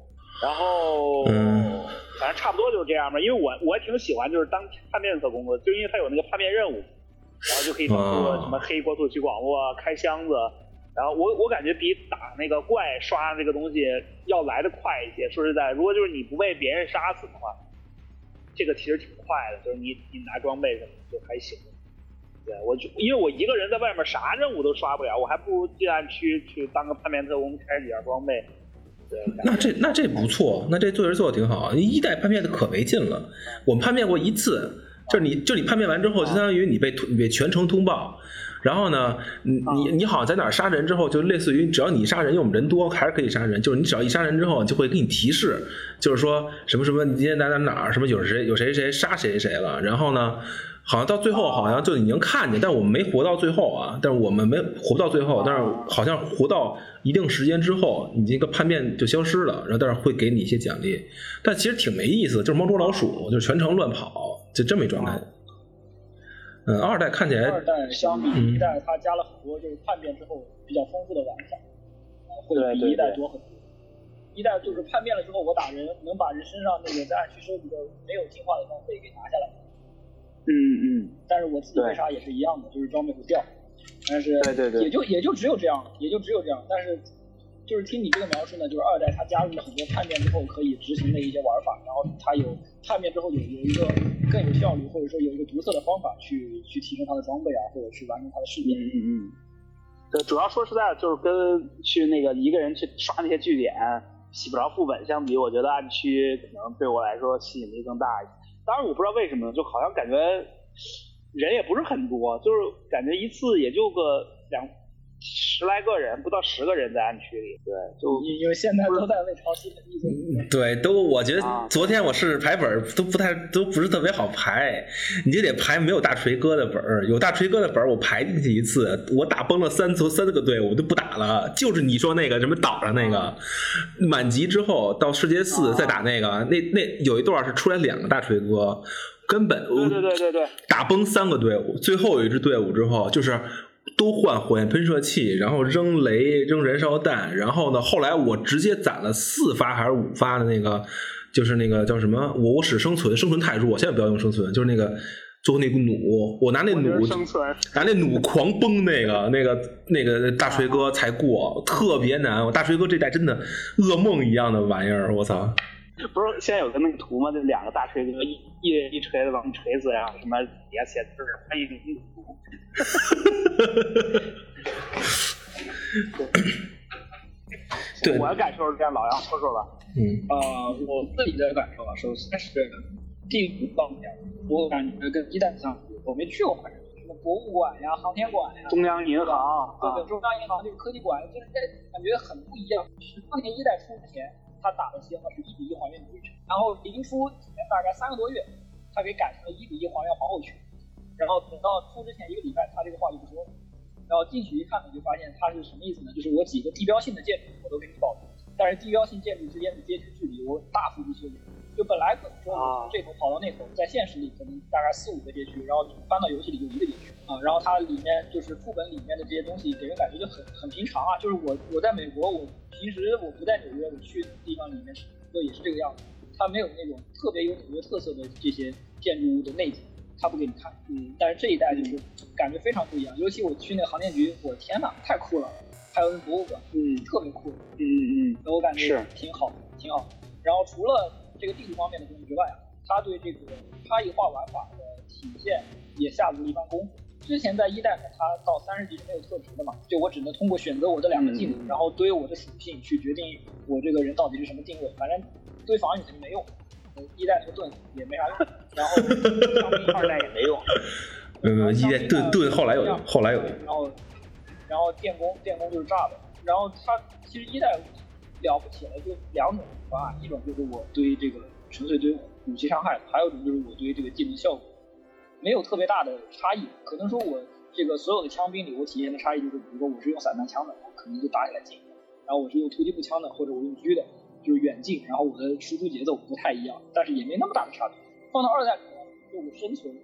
然后，反正差不多就是这样吧。因为我我挺喜欢就是当叛变特工的，就因为他有那个叛变任务，然后就可以做什么黑国土局网络、开箱子。然后我我感觉比打那个怪刷那个东西要来的快一些。说实在，如果就是你不被别人杀死的话，这个其实挺快的，就是你你拿装备什么就还行。对我就因为我一个人在外面啥任务都刷不了，我还不如进暗区去当个叛变特工，开几件装备。对，那这那这不错，那这做人做的挺好。一代叛变的可没劲了，我们叛变过一次，就是你就你叛变完之后，就相当于你被你被全程通报。然后呢，你你你好像在哪儿杀人之后，就类似于只要你杀人，因为我们人多，还是可以杀人。就是你只要一杀人之后，就会给你提示，就是说什么什么，你今天哪哪哪儿，什么有谁有谁谁杀谁谁了。然后呢，好像到最后好像就已经看见，但我们没活到最后啊。但是我们没活不到最后，但是好像活到一定时间之后，你这个叛变就消失了。然后但是会给你一些奖励，但其实挺没意思，就是猫捉老鼠，就是全程乱跑，就这么一状态。嗯，二代看起来，二代相比一代，它加了很多就是叛变之后比较丰富的玩法，会比一代多很多。一代就是叛变了之后，我打人能把人身上那个在暗区收集的没有进化的装备给拿下来。嗯嗯。但是我自己为啥也是一样的，就是装备会掉。但是对对对，也就也就只有这样了，也就只有这样。但是就是听你这个描述呢，就是二代它加入了很多叛变之后可以执行的一些玩法，然后它有叛变之后有有一个。更有效率，或者说有一个独特的方法去去提升他的装备啊，或者去完成他的事业。嗯嗯嗯。对，主要说实在的，就是跟去那个一个人去刷那些据点洗不着副本相比，我觉得暗区可能对我来说吸引力更大一些。当然，我不知道为什么，就好像感觉人也不是很多，就是感觉一次也就个两十来个人，不到十个人在暗区里。对，就因因为现在都在为潮汐的意思。对，都我觉得啊昨天我试试排本都不太都不是特别好排，你就得排没有大锤哥的本儿，有大锤哥的本儿我排进去一次，我打崩了三组三个队，我就不打了。就是你说那个什么岛上那个满级之后到世界四再打那个，那那有一段是出来两个大锤哥，根本对对对对对，打崩三个队伍，最后有一支队伍之后，就是都换火焰喷射器，然后扔雷、扔燃烧弹，然后呢，后来我直接攒了四发还是五发的那个，就是那个叫什么？我我使生存，生存太弱，千万不要用生存，就是那个最后那个弩，我拿那弩。拿那弩狂崩那个那个那个大锤哥才过，特别难。我大锤哥这代真的噩梦一样的玩意儿，我操！不是现在有个那个图吗？就两个大锤子一一人一锤子往你锤死，然后什么底下写字儿，欢迎你对我的感受是这样，老杨说说吧。嗯呃，我自己的感受啊，首先是地图方面，我感觉跟一代相比，我没去过，什么博物馆呀、航天馆呀，中央银行对中央银行这个科技馆，就是这感觉很不一样。是当年一代出之前，他打的邪魔是一比一还原的对称，然后临出前大概三个多月，他给改成了一比一还原皇后区，然后等到出之前一个礼拜，他这个话就不说了。然后进去一看呢，就发现他是什么意思呢？就是我几个地标性的建筑我都给你保留，但是地标性建筑之间的街区距离我大幅度修剪。就本来可能说这头跑到那头，在现实里可能大概四五个街区，然后搬到游戏里就一个街区啊。然后它里面就是副本里面的这些东西，给人感觉就很很平常啊。就是我我在美国，我平时我不在纽约，我去地方里面是就也是这个样子。它没有那种特别有纽约特色的这些建筑物的内景，它不给你看。嗯，但是这一代就是感觉非常不一样，尤其我去那个航天局，我的天呐，太酷了！还有那博物馆，嗯特别酷。嗯嗯嗯，我感觉是挺好，挺好。然后除了这个地图方面的东西之外啊，它对这个差异化玩法的体现也下足了一番功夫。之前在一代呢，它到三十级是没有特值的嘛，就我只能通过选择我的两个技能，嗯然后堆我的属性去决定我这个人到底是什么定位。反正堆防御肯定没用，呃一代那个盾也没啥用，然后 二代也没用。没有没有，一代盾盾后来有用，后来有用。然后，然后电工电工就是炸的。然后它其实一代了不起了，就两种方案，一种就是我堆这个纯粹堆武器伤害，还有一种就是我堆这个技能效果，没有特别大的差异。可能说我这个所有的枪兵里，我体现的差异就是，比如说我是用散弹枪的，我可能就打起来近；然后我是用突击步枪的，或者我用狙的，就是远近，然后我的输出节奏不太一样，但是也没那么大的差别。放到二代里面，就我生存，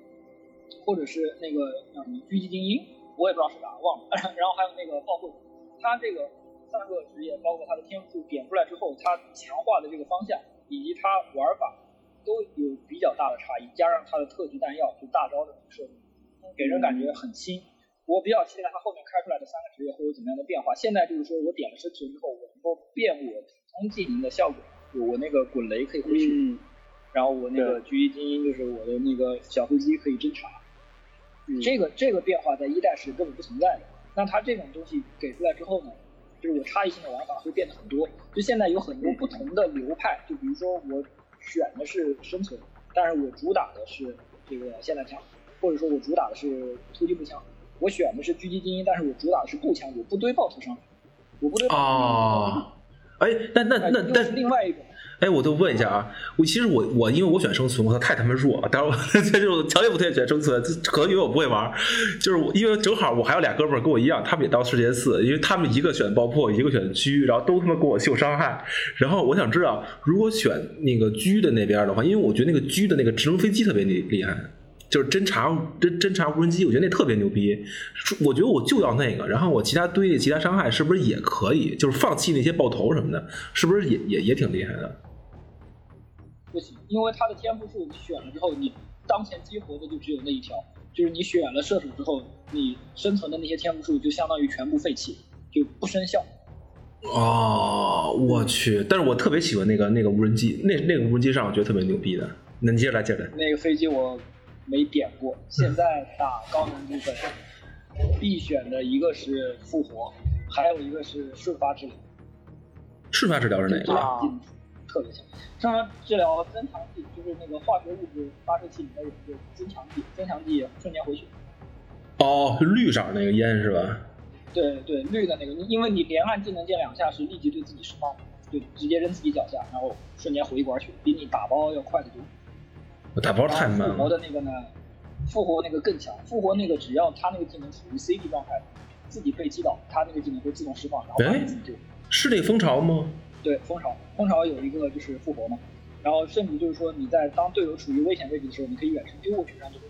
或者是那个叫什么狙击精英，我也不知道是啥，忘了。然后还有那个炮会，他这个三个职业，包括它的天赋点出来之后，它强化的这个方向以及它玩法都有比较大的差异，加上它的特质弹药，就大招的设计，给人感觉很新。我比较期待它后面开出来的三个职业会有怎么样的变化。现在就是说我点了生存之后，我能够变我普通技能的效果，就我那个滚雷可以回血，嗯然后我那个狙击精英就是我的那个小飞机可以侦查，嗯这个这个变化在一代是根本不存在的。那它这种东西给出来之后呢，就是我差异性的玩法会变得很多。就现在有很多不同的流派，就比如说我选的是生存，但是我主打的是这个霰弹枪，或者说我主打的是突击步枪。我选的是狙击精英，但是我主打的是步枪，我不堆爆头伤害，我不堆爆头伤害。哦，哎，那那那那是另外一种。哎，我就问一下啊，我其实我我因为我选生存，我操太他妈弱了，但是我 这种强烈不推荐选生存，可能因为我不会玩，就是我因为正好我还有俩哥们跟我一样，他们也到世界四，因为他们一个选爆破，一个选狙，然后都他妈给我秀伤害，然后我想知道，如果选那个狙的那边的话，因为我觉得那个狙的那个直升飞机特别厉厉害。就是侦察侦侦察无人机，我觉得那特别牛逼。我觉得我就要那个，然后我其他堆的其他伤害是不是也可以？就是放弃那些爆头什么的，是不是也也也挺厉害的？不行，因为它的天赋树你选了之后，你当前激活的就只有那一条，就是你选了射手之后，你生存的那些天赋树就相当于全部废弃，就不生效。哦，我去！但是我特别喜欢那个那个无人机，那那个无人机上我觉得特别牛逼的。那你接着来，接着来。那个飞机我没点过，现在打高难度分，必选的一个是复活，还有一个是瞬发治疗，瞬发治疗是哪个？这两个技能特别强。瞬发治疗增强剂就是那个化学物质发射器里面有一个增强剂，增强剂瞬间回血。哦，绿色那个烟是吧？对对，绿的那个，因为你连按技能键两下是立即对自己释放，就直接扔自己脚下，然后瞬间回一管血，比你打包要快得多。我打包太慢了复活。的那个呢，复活那个更强，复活那个只要他那个技能处于 CD 状态，自己被击倒，他那个技能会自动释放，然后自己救。是那个蜂巢吗？对，蜂巢，蜂巢有一个就是复活嘛，然后甚至就是说你在当队友处于危险位置的时候，你可以远程丢过去让这个，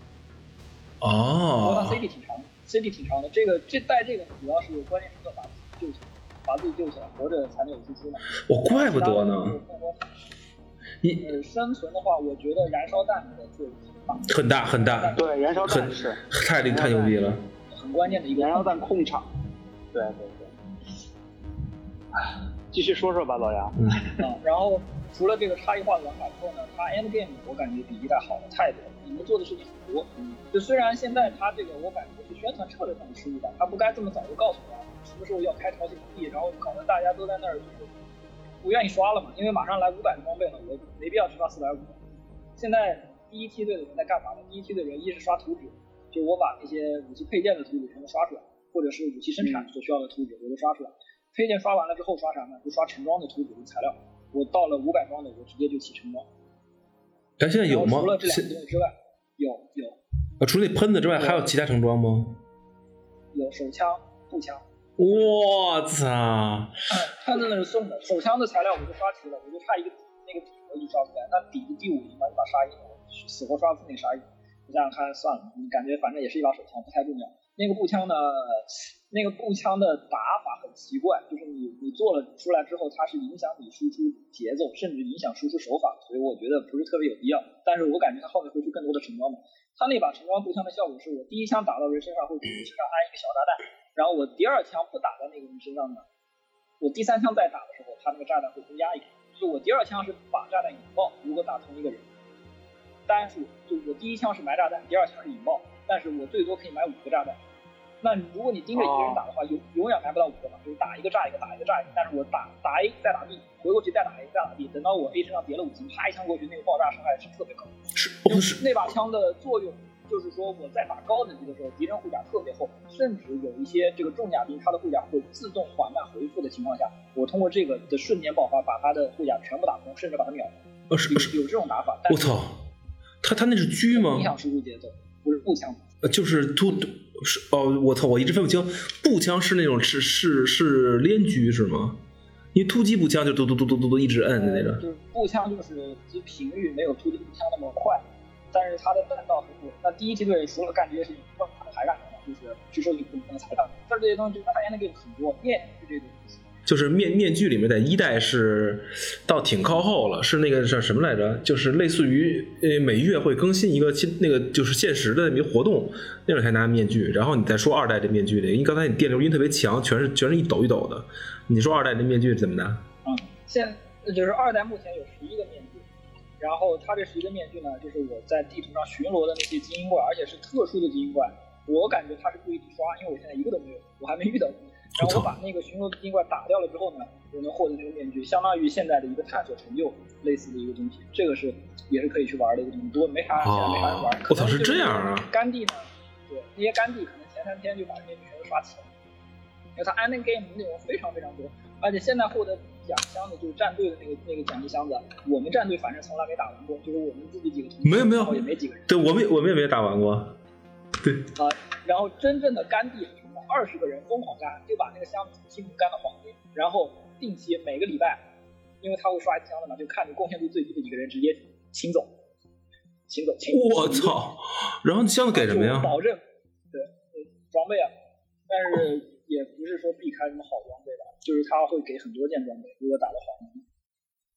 不过哦它，CD 挺长的，CD 挺长的，这个这带这个主要是关键时刻把自己救起来，把自己救起来，活着才能有输出嘛。我怪不得呢。你呃，生存的话，我觉得燃烧弹的作用很大，很大很大，对，燃烧弹很是太厉太牛逼了。很关键的一个燃烧弹控场。对对对。继续说说吧，老杨。嗯，啊，然后除了这个差异化的玩法之后呢，它 end game 我感觉比一代好了太多了，你们做的事情很多。嗯，就虽然现在它这个我感觉是宣传策略上的失误吧，它不该这么早就告诉大家什么时候要开超级福利，然后搞得大家都在那儿就是不愿意刷了嘛，因为马上来五百的装备了，我没必要去刷四百五。现在第一梯队的人在干嘛呢？第一梯队的人一是刷图纸，就我把那些武器配件的图纸全都刷出来，或者是武器生产所需要的图纸我都刷出来。配件刷完了之后刷啥呢？就刷成装的图纸和材料。我到了五百装的，我直接就起成装。咱现在有吗除了？这两现个东西之外，有有呃除了那喷子之外，还有其他成装吗？有手枪、步枪，我操！它那是送的。手枪的材料我就刷齐了，我就差一个那个底我就刷出来。那底是第五营嘛，一把沙鹰，我死活刷不出那沙鹰。我想想看，算了，你感觉反正也是一把手枪，不太重要。那个步枪呢，那个步枪的打法很奇怪，就是你你做了出来之后，它是影响你输出节奏，甚至影响输出手法，所以我觉得不是特别有必要。但是我感觉它后面会出更多的橙装嘛。它那把橙装步枪的效果是我第一枪打到人身上会身上安一个小炸弹，然后我第二枪不打在那个人身上呢，我第三枪再打的时候，它那个炸弹会增加一个。就我第二枪是把炸弹引爆，如果打同一个人，单数就我第一枪是埋炸弹，第二枪是引爆，但是我最多可以埋五个炸弹。那如果你盯着一个人打的话，永永远埋不到五个嘛，就是打一个炸一个，打一个炸一个。但是我打打 A 再打 B，回过去再打 A 再打 B，等到我 A 身上叠了五级，啪一枪过去，那个爆炸伤害是特别高。是就不是？那把枪的作用，就是说我在打高等级的时候，敌人护甲特别厚，甚至有一些这个重甲兵，他的护甲会自动缓慢回复的情况下，我通过这个的瞬间爆发，把他的护甲全部打空，甚至把他秒了。呃是是，有有这种打法，我操！他他那是狙吗影？响输出节奏，不是步枪。就是突是哦，我操！我一直分不清，步枪是那种是是是连狙是吗？因为突击步枪就嘟嘟嘟嘟嘟嘟一直摁的那种。就是步枪就是其频率没有突击步枪那么快，但是它的弹道很稳。那第一梯队除了干这些事情，他们还干什么？就是去收集不同的材料。但是这些东西就是它 end game 很多，面具这个东西。就是面面具里面的一代是到挺靠后了，是那个叫什么来着？就是类似于呃每月会更新一个新那个就是限时的那个活动，那种才拿面具。然后你再说二代这面具这个，因为刚才你电流音特别强，全是全是一抖一抖的。你说二代这面具怎么拿？嗯，现就是二代目前有十一个面具，然后它这十一个面具呢，就是我在地图上巡逻的那些精英怪，而且是特殊的精英怪，我感觉它是故意刷，因为我现在一个都没有，我还没遇到过。然后我把 那个巡逻的精英怪打掉了之后呢，我能获得这个面具，相当于现在的一个探索成就类似的一个东西，这个是也是可以去玩的一个东西，不过没啥现在没啥人玩。哦我操是这样啊甘地呢，对那些甘地可能前三天就把面具全都刷齐了。因为它 ending game 内容非常非常多，而且现在获得奖箱的就是战队的那个那个奖励箱子，我们战队反正从来没打完过，就是我们自己几个同，没有没有也没几个人对我们我们也没打完过。对啊。然后真正的甘地？二十个人疯狂干，就把那个箱子从金干到黄金，然后定期每个礼拜，因为他会刷一次箱子嘛，就看着贡献度最低的几个人直接清走，清走，清走。我操！然后箱子给什么呀？保证对对装备啊，但是也不是说避开什么好装备吧，就是他会给很多件装备，如果打得好，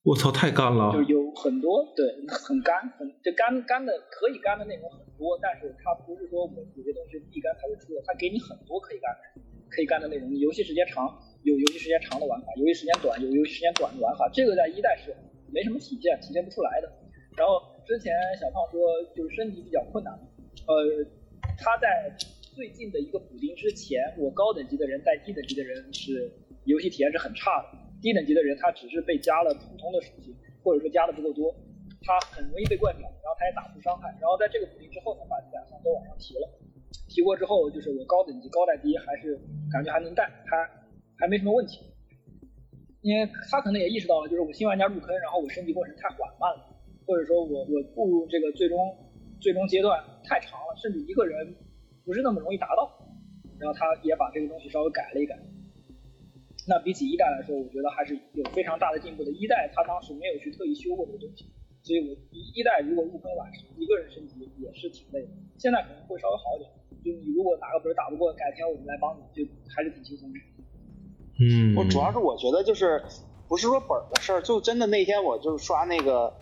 我操，太干了就！有很多对很干，很这干干的可以干的内容很多，但是它不是说我有些东西必干才会出的，它给你很多可以干的可以干的内容。你游戏时间长有游戏时间长的玩法，游戏时间短有游戏时间短的玩法，这个在一代是没什么体现，体现不出来的。然后之前小胖说就是升级比较困难，呃，他在最近的一个补丁之前，我高等级的人带低等级的人是游戏体验是很差的，低等级的人他只是被加了普通的属性，或者说加的不够多，他很容易被灌掉，然后他也打不出伤害。然后在这个补丁之后呢，把两项都往上提了，提过之后，就是我高等级高带低还是感觉还能带，还还没什么问题。因为他可能也意识到了，就是我新玩家入坑，然后我升级过程太缓慢了，或者说我我步入这个最终最终阶段太长了，甚至一个人不是那么容易达到。然后他也把这个东西稍微改了一改。那比起一代来说，我觉得还是有非常大的进步的。一代他当时没有去特意修过这个东西，所以我一一代如果入坑晚，一个人升级也是挺累的。现在可能会稍微好一点，就你如果哪个本打不过，改天我们来帮你，就还是挺轻松的。嗯，我主要是我觉得就是不是说本儿的事儿，就真的那天我就是刷那个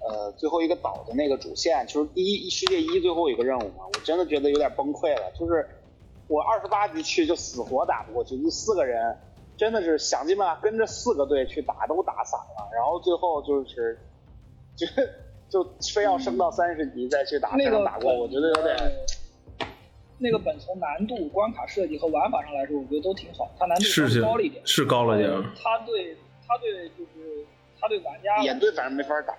呃最后一个岛的那个主线，就是第一世界一最后一个任务嘛，我真的觉得有点崩溃了。就是我二十八级去就死活打不过去，就四个人真的是想尽办法跟着四个队去打，都打散了，然后最后就是就就非要升到三十级再去打才那个能打过，我觉得有点。那个本从难度、关卡设计和玩法上来说，我觉得都挺好。它难度稍是微高了一点，是高了点儿。他对他对就是他对玩家野队反正没法打，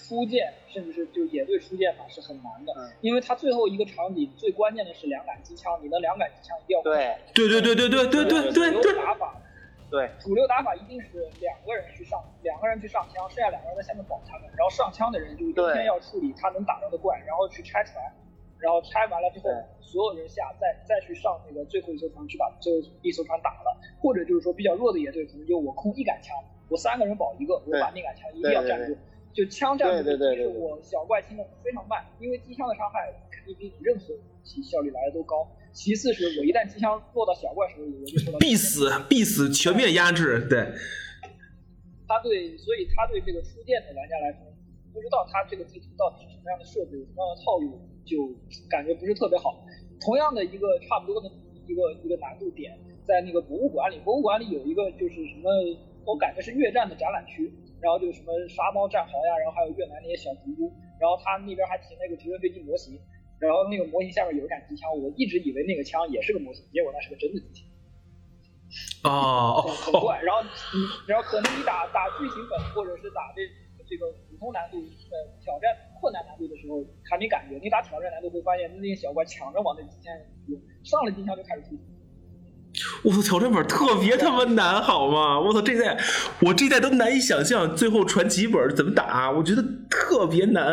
初见，甚至是就野队初见法是很难的，嗯。因为它最后一个场景最关键的是两杆机枪，你的两杆机枪一定要对。对对对对对对对对主对。流打法，对。主流打法一定是两个人去上，两个人去上枪，剩下两个人在下面保他们，然后上枪的人就优先要处理他能打到的怪，然后去拆船，然后拆完了之后，所有人下再再去上那个最后一艘船去把最后一艘船打了，或者就是说比较弱的野队可能就我空一杆枪，我三个人保一个，我把那杆枪一定要占住。就枪战术，对对对我小怪清的非常慢，因为机枪的伤害肯定比你任何武器效率来的都高。其次是我一旦机枪落到小怪手里，我就必死必死全面压制，对，他对，所以他对这个初见的玩家来说，不知道他这个地图到底是什么样的设置，有什么样的套路，就感觉不是特别好。同样的一个差不多的一个一个难度点，在那个博物馆里，博物馆里有一个就是什么，我感觉是越战的展览区，然后就什么沙猫战壕呀，然后还有越南那些小毒菇，然后他那边还停了一个直升飞机模型，然后那个模型下面有一杆机枪，我一直以为那个枪也是个模型，结果那是个真的机枪。哦很 很怪。然后你，然后可能你打打剧情本或者是打这这个普通难度呃挑战困难难度的时候还没感觉，你打挑战难度会发现那些小怪抢着往那机枪上了机枪就开始出。我操，挑战本特别他妈难，好吗？我操，这代我这代都难以想象，最后传奇本怎么打，我觉得特别难。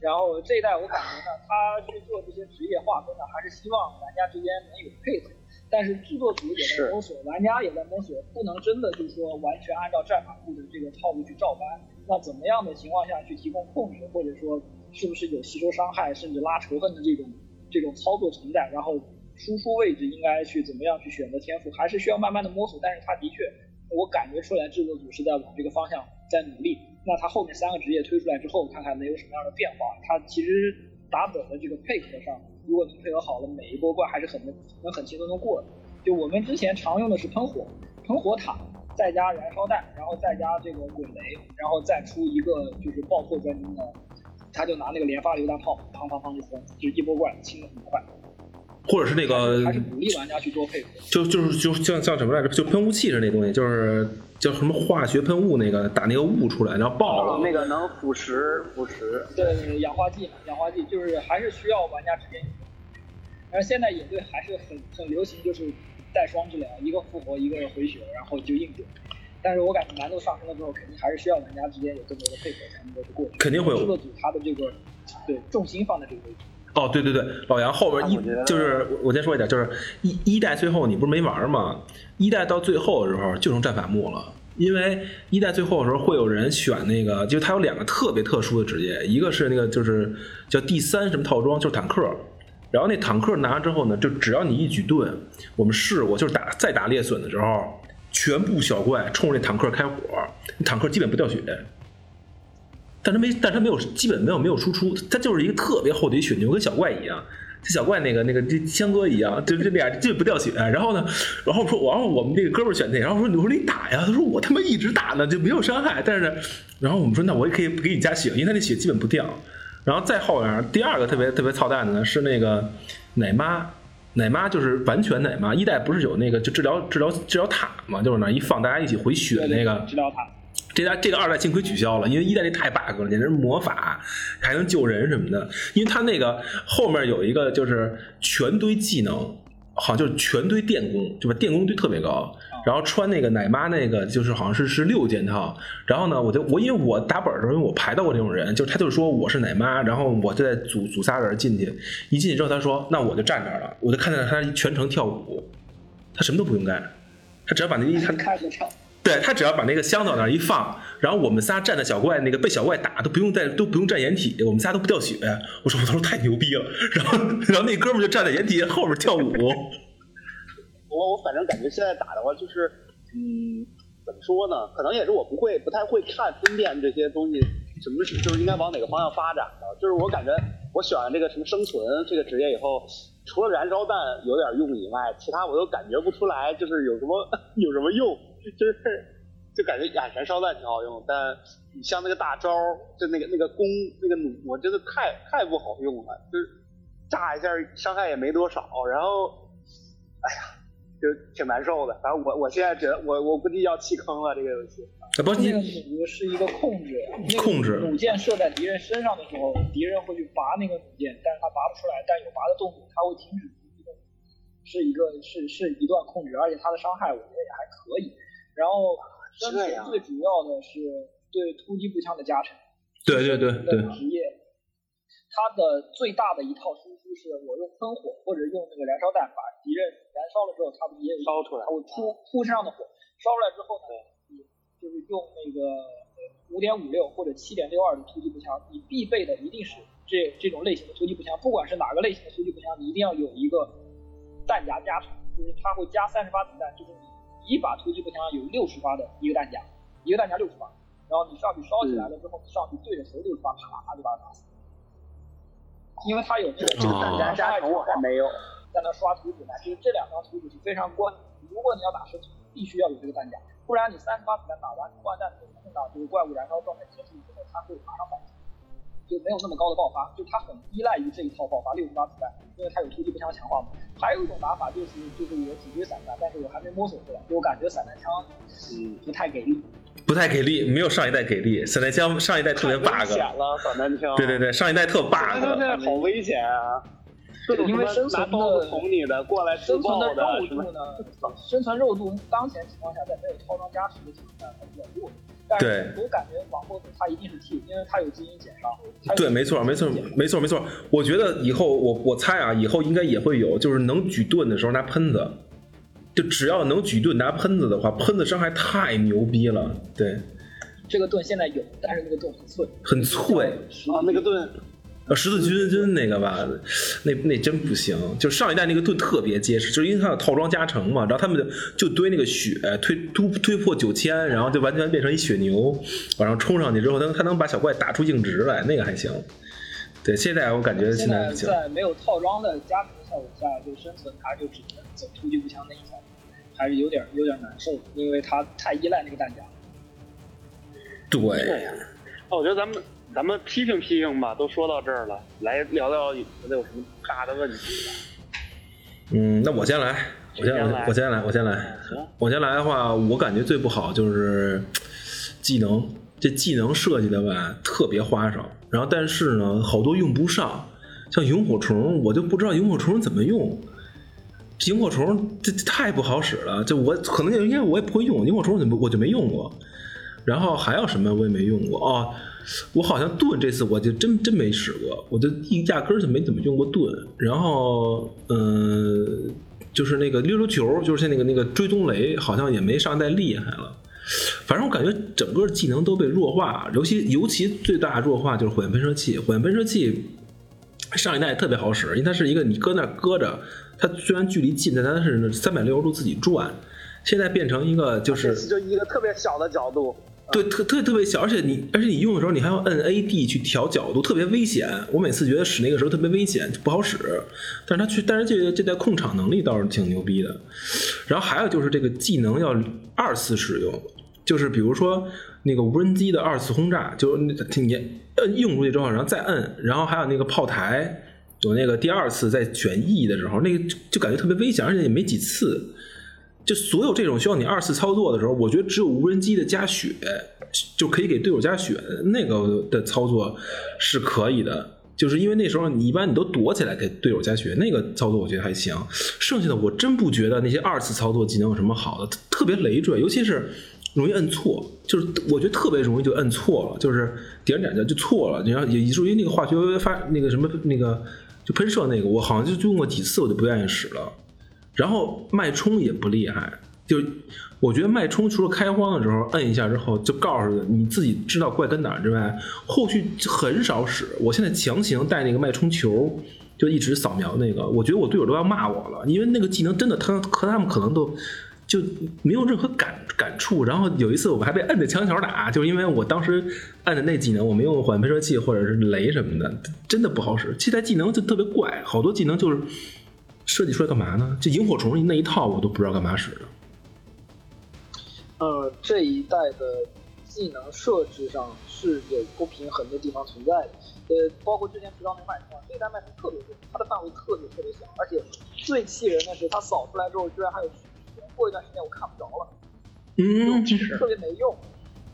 然后这一代我感觉呢，他去做这些职业划分呢，还是希望玩家之间能有配合。但是制作组也在摸索，玩家也在摸索，不能真的就是说完全按照战法库的这个套路去照搬。那怎么样的情况下去提供控制，或者说是不是有吸收伤害甚至拉仇恨的这种这种操作存在？然后输出位置应该去怎么样去选择天赋，还是需要慢慢的摸索。但是他的确，我感觉出来制作组是在往这个方向在努力。那他后面三个职业推出来之后，看看能有什么样的变化。他其实打本的这个配合上，如果能配合好了，每一波怪还是很能能很轻松的过的。就我们之前常用的是喷火，喷火塔，再加燃烧弹，然后再加这个滚雷，然后再出一个就是爆破专精的，他就拿那个连发榴弹炮，砰砰砰就轰，就一波怪清的很快。或者是那个还是鼓励玩家去多配合。就就是就像像什么来着？就喷雾器是那东西，就是叫什么化学喷雾，那个打那个雾出来，然后爆了。那个能腐蚀腐蚀。对，氧化剂嘛，氧化剂就是还是需要玩家之间。而现在野队还是很很流行，就是带双治疗，一个复活，一个回血，然后就硬怼。但是我感觉难度上升了之后，肯定还是需要玩家之间有更多的配合才能够过去。肯定会有制作组他的这个对重心放在这个位置。哦，对对对，老杨后边一就是我先说一点，就是一一代最后你不是没玩吗？一代到最后的时候就成战法木了，因为一代最后的时候会有人选那个，就他有两个特别特殊的职业，一个是那个就是叫第三什么套装，就是坦克。然后那坦克拿之后呢，就只要你一举盾，我们试过，就是打再打猎隼的时候，全部小怪冲着那坦克开火，坦克基本不掉血。但他没，但他没有，基本没有没有输出，他就是一个特别厚的一血牛，跟小怪一样。这小怪那个那个这香哥一样，就这俩基本不掉血。然后呢，然后说，然后我们那个哥们选那，然后说你说你打呀，他说我他妈一直打呢，就没有伤害。但是，然后我们说那我也可以给你加血，因为他那血基本不掉。然后再后边第二个特别特别操蛋的呢是那个奶妈，奶妈就是完全奶妈。一代不是有那个就治疗治疗治疗塔嘛，就是那一放大家一起回血那个。治疗塔。这代这个二代幸亏取消了，因为一代这太 bug 了，简直是魔法，还能救人什么的。因为它那个后面有一个就是全堆技能，好像就是全堆电工，就把？电工堆特别高。然后穿那个奶妈那个就是好像是是六件套。然后呢，我就我因为我打本的时候，因为我排到过这种人，就是他就说我是奶妈，然后我就在组组仨人进去，一进去之后他说那我就站这儿了，我就看见他全程跳舞，他什么都不用干，他只要把那一他开。对他只要把那个箱子往那儿一放，然后我们仨站在小怪那个被小怪打都不用带都不用站掩体，我们仨都不掉血。我说我说太牛逼了，然后然后那哥们就站在掩体后面跳舞。我我反正感觉现在打的话就是，嗯，怎么说呢？可能也是我不会不太会看分辨这些东西，什么就是应该往哪个方向发展的。就是我感觉我选了这个什么生存这个职业以后，除了燃烧弹有点用以外，其他我都感觉不出来就是有什么 有什么用。就是就感觉呀，燃烧弹挺好用，但你像那个大招，就那个那个弓那个弩，我真的太太不好用了，就是炸一下伤害也没多少，然后哎呀，就挺难受的。反正我我现在觉得我我估计要弃坑了这个游戏。不是那个弩是一个控制，那个控制弩箭射在敌人身上的时候，敌人会去拔那个弩箭，但是他拔不出来，但有拔的动作，他会停止移动，是一个是是一段控制，而且他的伤害我觉得也还可以。然后但是最主要的是对突击步枪的加成。对对对对职业，他的最大的一套输出是我用喷火或者用那个燃烧弹把敌人燃烧了之后，它不是也有烧出来它会扑扑身上的火，烧出来之后呢，你就是用那个五点五六或者七点六二的突击步枪，你必备的一定是这这种类型的突击步枪，不管是哪个类型的突击步枪，你一定要有一个弹夹加成，就是它会加三十发子弹，就是你一把突击步枪有六十发的一个弹夹，一个弹夹六十发，然后你上去烧起来了之后，你上去对着谁六十发，啪啪就把它打死。因为它有那个这个弹夹加成，我还没有。在那刷图纸呢，就是这两张图纸是非常关。如果你要打生存，必须要有这个弹夹，不然你三十发子弹打完换弹碰到这个怪物燃烧状态结束之后，它会马上反击，就没有那么高的爆发，就他很依赖于这一套爆发六十发子弹，因为他有突击步枪强化嘛。还有一种打法就是就是我只追散弹，但是我还没摸索出来，就我感觉散弹枪嗯，不太给力。不太给力，没有上一代给力。散弹枪上一代特别 bug，危险了，散弹枪。对对对，上一代特散弹枪 bug。现在好危险啊！因为生存的捅你的，过来自生存的肉度呢？生存肉度当前情况下，在没有套装加持的情况下还比较弱。但是对我感觉往后他一定是 T，因为他有基因减伤。对，没错，没错，没错，没错。我觉得以后我我猜啊，以后应该也会有，就是能举盾的时候拿喷子，就只要能举盾拿喷子的话，喷子伤害太牛逼了，对，这个盾现在有，但是那个盾很脆，很脆。啊，那个盾呃，十字军军那个吧，那那真不行。就上一代那个盾特别结实，就是因为它有套装加成嘛，然后他们就就堆那个血，推突推破九千，然后就完全变成一血牛，往上冲上去之后，能他能把小怪打出硬直来，那个还行。对，现在我感觉现在在不行。在没有套装的加成效果下，就生存还就只能走突击步枪那一条，还是有点有点难受，因为它太依赖那个弹夹。对，哦，我觉得咱们咱们批评批评吧，都说到这儿了，来聊聊有没有什么大的问题？吧。嗯，那我先来，我先谁先来。我先来，我先来。行，我先来的话，我感觉最不好就是技能，这技能设计的吧特别花哨，然后但是呢，好多用不上，像萤火虫，我就不知道萤火虫怎么用。萤火虫这这太不好使了，就我可能因为我也不会用萤火虫，怎么我就没用过。然后还有什么我也没用过哦，我好像盾这次我就真真没使过，我就一压根儿就没怎么用过盾。然后嗯、就是那个溜溜球，就是像那个那个追踪雷，好像也没上一代厉害了。反正我感觉整个技能都被弱化，尤其尤其最大弱化就是火焰喷射器。火焰喷射器上一代特别好使，因为它是一个你搁那搁着，它虽然距离近，但它是三百六十度自己转。现在变成一个就是就一个特别小的角度，对，特特特别小，而且你而且你用的时候，你还要摁 A D 去调角度，特别危险。我每次觉得使那个时候特别危险，不好使。但是它去，但是这这代控场能力倒是挺牛逼的。然后还有就是这个技能要二次使用，就是比如说那个无人机的二次轰炸，就是你摁用出去之后，然后再摁，然后还有那个炮台有那个第二次在选 E 的时候，那个就感觉特别危险，而且也没几次。就所有这种需要你二次操作的时候，我觉得只有无人机的加血就可以给队友加血，那个的操作是可以的。就是因为那时候你一般你都躲起来给队友加血，那个操作我觉得还行。剩下的我真不觉得那些二次操作技能有什么好的，特别累赘，尤其是容易摁错，就是我觉得特别容易就摁错了，就是点点就错了，然后以至于那个化学发那个什么那个就喷射那个，我好像就用过几次我就不愿意使了。然后脉冲也不厉害，就我觉得脉冲除了开荒的时候摁一下之后就告诉你自己知道怪跟哪儿之外，后续很少使。我现在强行带那个脉冲球，就一直扫描那个，我觉得我队友都要骂我了，因为那个技能真的他和他们可能都就没有任何感感触。然后有一次我还被摁着墙角打，就是因为我当时摁的那技能我没用缓喷射器或者是雷什么的，真的不好使。期待技能就特别怪，好多技能就是。设计出来干嘛呢？这萤火虫那一套我都不知道干嘛使的。呃，这一代的技能设置上是有不平衡的地方存在的。呃，包括之前提到那个脉冲，这一代麦虫特别多，它的范围特别特别小，而且最气人的是它扫出来之后居然还有过一段时间我看不着了，嗯，特别没用，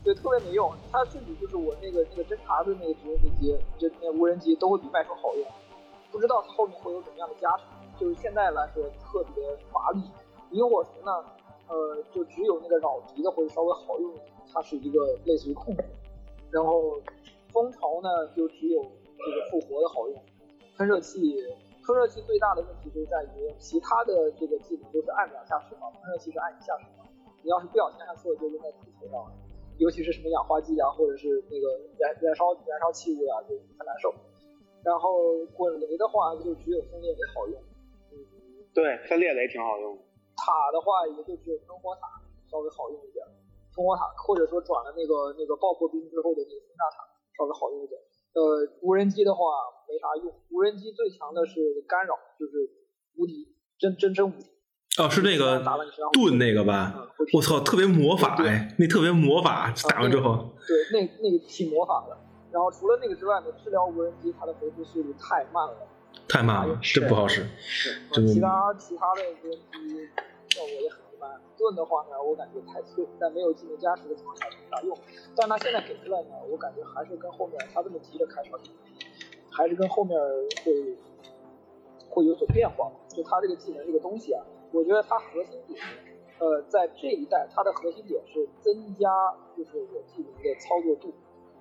对，特别没用。它甚至就是我那个那个侦察的那个直升飞机，就那无人机都会比脉冲好用，不知道它后面会有怎么样的加成。就是现在来说特别乏力，萤火虫呢，呃，就只有那个扰敌的或者稍微好用一点，它是一个类似于控制。然后蜂巢呢，就只有这个复活的好用。喷射器，喷射器最大的问题就在于其他的这个技能都是按两下释放，喷射器是按一下释放。你要是不小心按错，就用在自己头上了。尤其是什么氧化剂啊，或者是那个燃燃烧燃烧器物呀，就很难受。然后滚雷的话，就只有分裂雷好用。对，分裂雷挺好用的。塔的话，也就只有烽火塔稍微好用一点。烽火塔或者说转了那个那个爆破兵之后的那个轰炸塔稍微好用一点。呃，无人机的话没啥用。无人机最强的是干扰，就是无敌，真真真无敌。哦，是那个盾那个吧？我操，特别魔法哎，那特别魔法，打完之后。对，那那个挺魔法的。然后除了那个之外呢，治疗无人机它的回复速度太慢了。太慢了，真不好使。是，其他其他的无人机效果也很一般。盾的话呢，我感觉太脆，在没有技能加持的情况下没啥用。但他现在给出来呢，我感觉还是跟后面他这么急着开场，还是跟后面会会有所变化。就他这个技能这个东西啊，我觉得它核心点，呃，在这一代它的核心点是增加就是我技能的操作度。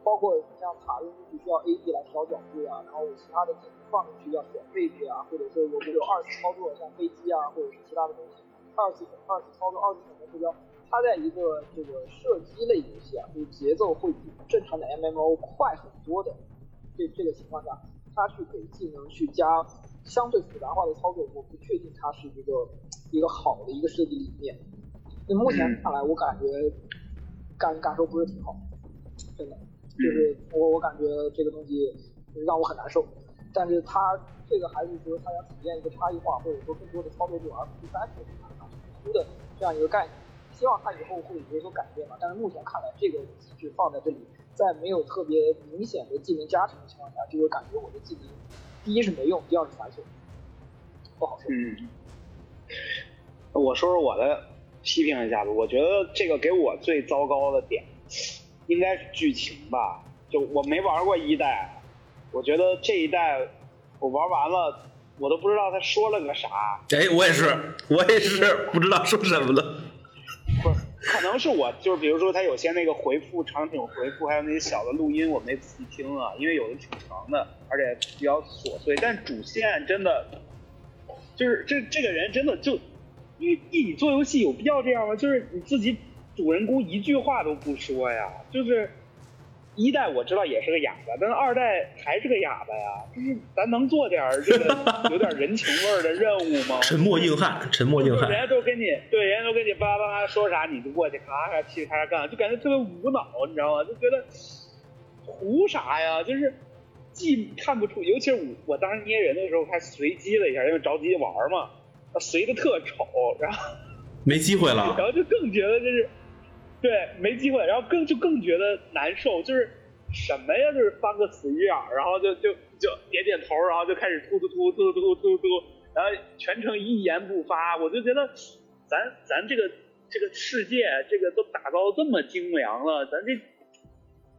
包括你像塔用进去需要 AD 来调角度啊，然后其他的技能放进去要选位置啊，或者说有没有二次操作，像飞机啊，或者是其他的东西，二次二次操作、二次选择目标，它在一个这个射击类游戏啊，就是节奏会比正常的 MMO 快很多的这这个情况下，它去给技能去加相对复杂化的操作，我不确定它是一个一个好的一个设计理念。那目前看来，我感觉感感受不是挺好，真的。就是我我感觉这个东西让我很难受，但是他这个还是说他想体验一个差异化，或者说更多的操作度，而不是单纯的这样一个概念。希望他以后会有所改变吧。但是目前看来，这个机制放在这里，在没有特别明显的技能加成的情况下，就会感觉我的技能第一是没用，第二是繁琐，不好说。嗯，我说说我的批评一下吧。我觉得这个给我最糟糕的点。应该是剧情吧，就我没玩过一代，我觉得这一代我玩完了，我都不知道他说了个啥。哎，我也是，我也是 不知道说什么了。不，可能是我就是比如说他有些那个回复场景回复，还有那些小的录音，我没仔细听啊，因为有的挺长的，而且比较琐碎。但主线真的就是这这个人真的就因为你做游戏有必要这样吗？就是你自己。主人公一句话都不说呀，就是一代我知道也是个哑巴，但是二代还是个哑巴呀。就是咱能做点这个 有点人情味的任务吗？沉默硬汉，沉默硬汉。人家都跟你对，人家都跟你叭叭叭说啥，你就过去咔咔噼里咔嚓干，就感觉特别无脑，你知道吗？就觉得图啥呀？就是既看不出，尤其是我我当时捏人的时候还随机了一下，因为着急玩嘛，随的特丑，然后没机会了，然后就更觉得这是。对，没机会，然后更就更觉得难受，就是什么呀，就是翻个死鱼眼，然后就就就点点头，然后就开始突突突突突突突，然后全程一言不发，我就觉得咱咱这个这个世界这个都打造这么精良了，咱这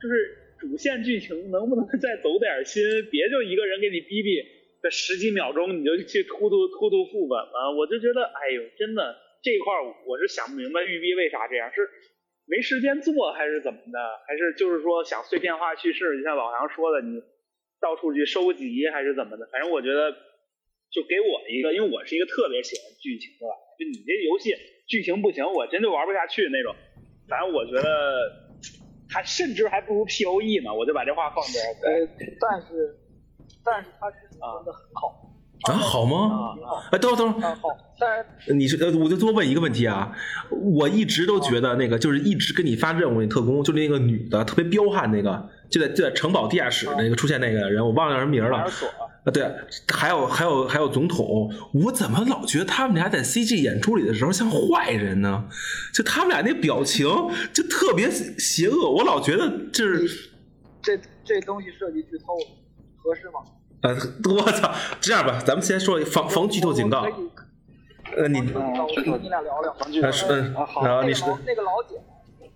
就是主线剧情能不能再走点心？别就一个人给你逼逼，这十几秒钟你就去突突突突副本了。我就觉得，哎呦，真的这一块我是想不明白玉碧为啥这样，是没时间做还是怎么的？还是就是说想碎片化叙事？就像老杨说的，你到处去收集还是怎么的？反正我觉得，就给我一个，因为我是一个特别喜欢剧情的，就你这游戏剧情不行，我真就玩不下去那种。反正我觉得。还甚至还不如 P O E 呢，我就把这话放这儿。呃，但是，但是它是真的很好。好吗？哎，等会儿等会儿。好，但是你是呃，我就多问一个问题啊。我一直都觉得那个就是一直给你发任务那特工，就那个女的特别彪悍那个，就在就在城堡地下室那个出现那个人，我忘了叫什么名了。啊，对，还有还有还有总统，我怎么老觉得他们俩在 CG 演出里的时候像坏人呢？就他们俩那表情就特别邪恶，我老觉得这是这这东西设计剧透合适吗？呃，我操，这样吧，咱们先说防防剧透警告。呃，你我你俩聊聊。是嗯，好，你说那个老姐，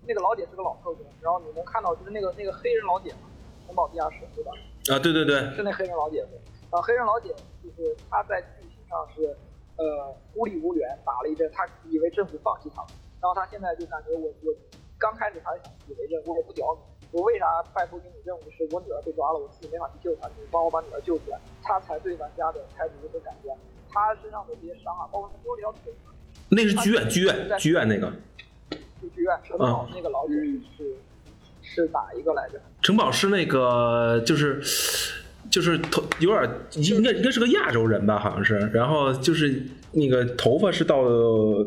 那个老姐是个老特工，然后你能看到就是那个那个黑人老姐嘛，城堡地下室对吧？啊，对对对，是那黑人老姐。啊，黑人老姐就是她在剧情上是，呃，孤立无援，打了一阵，她以为政府放弃她了，然后她现在就感觉我我刚开始还以为着我也不屌你，我为啥拜托给你任务是我女儿被抓了，我自己没法去救她，你帮我把女儿救出来，她才对玩家的态度有所改变。她身上的这些伤啊，包括她丢了条腿，那是剧院剧院剧院那个，就剧院城堡那个老姐是是哪一个来着？城堡是那个就是。就是头有点应该应该是个亚洲人吧，好像是，然后就是那个头发是到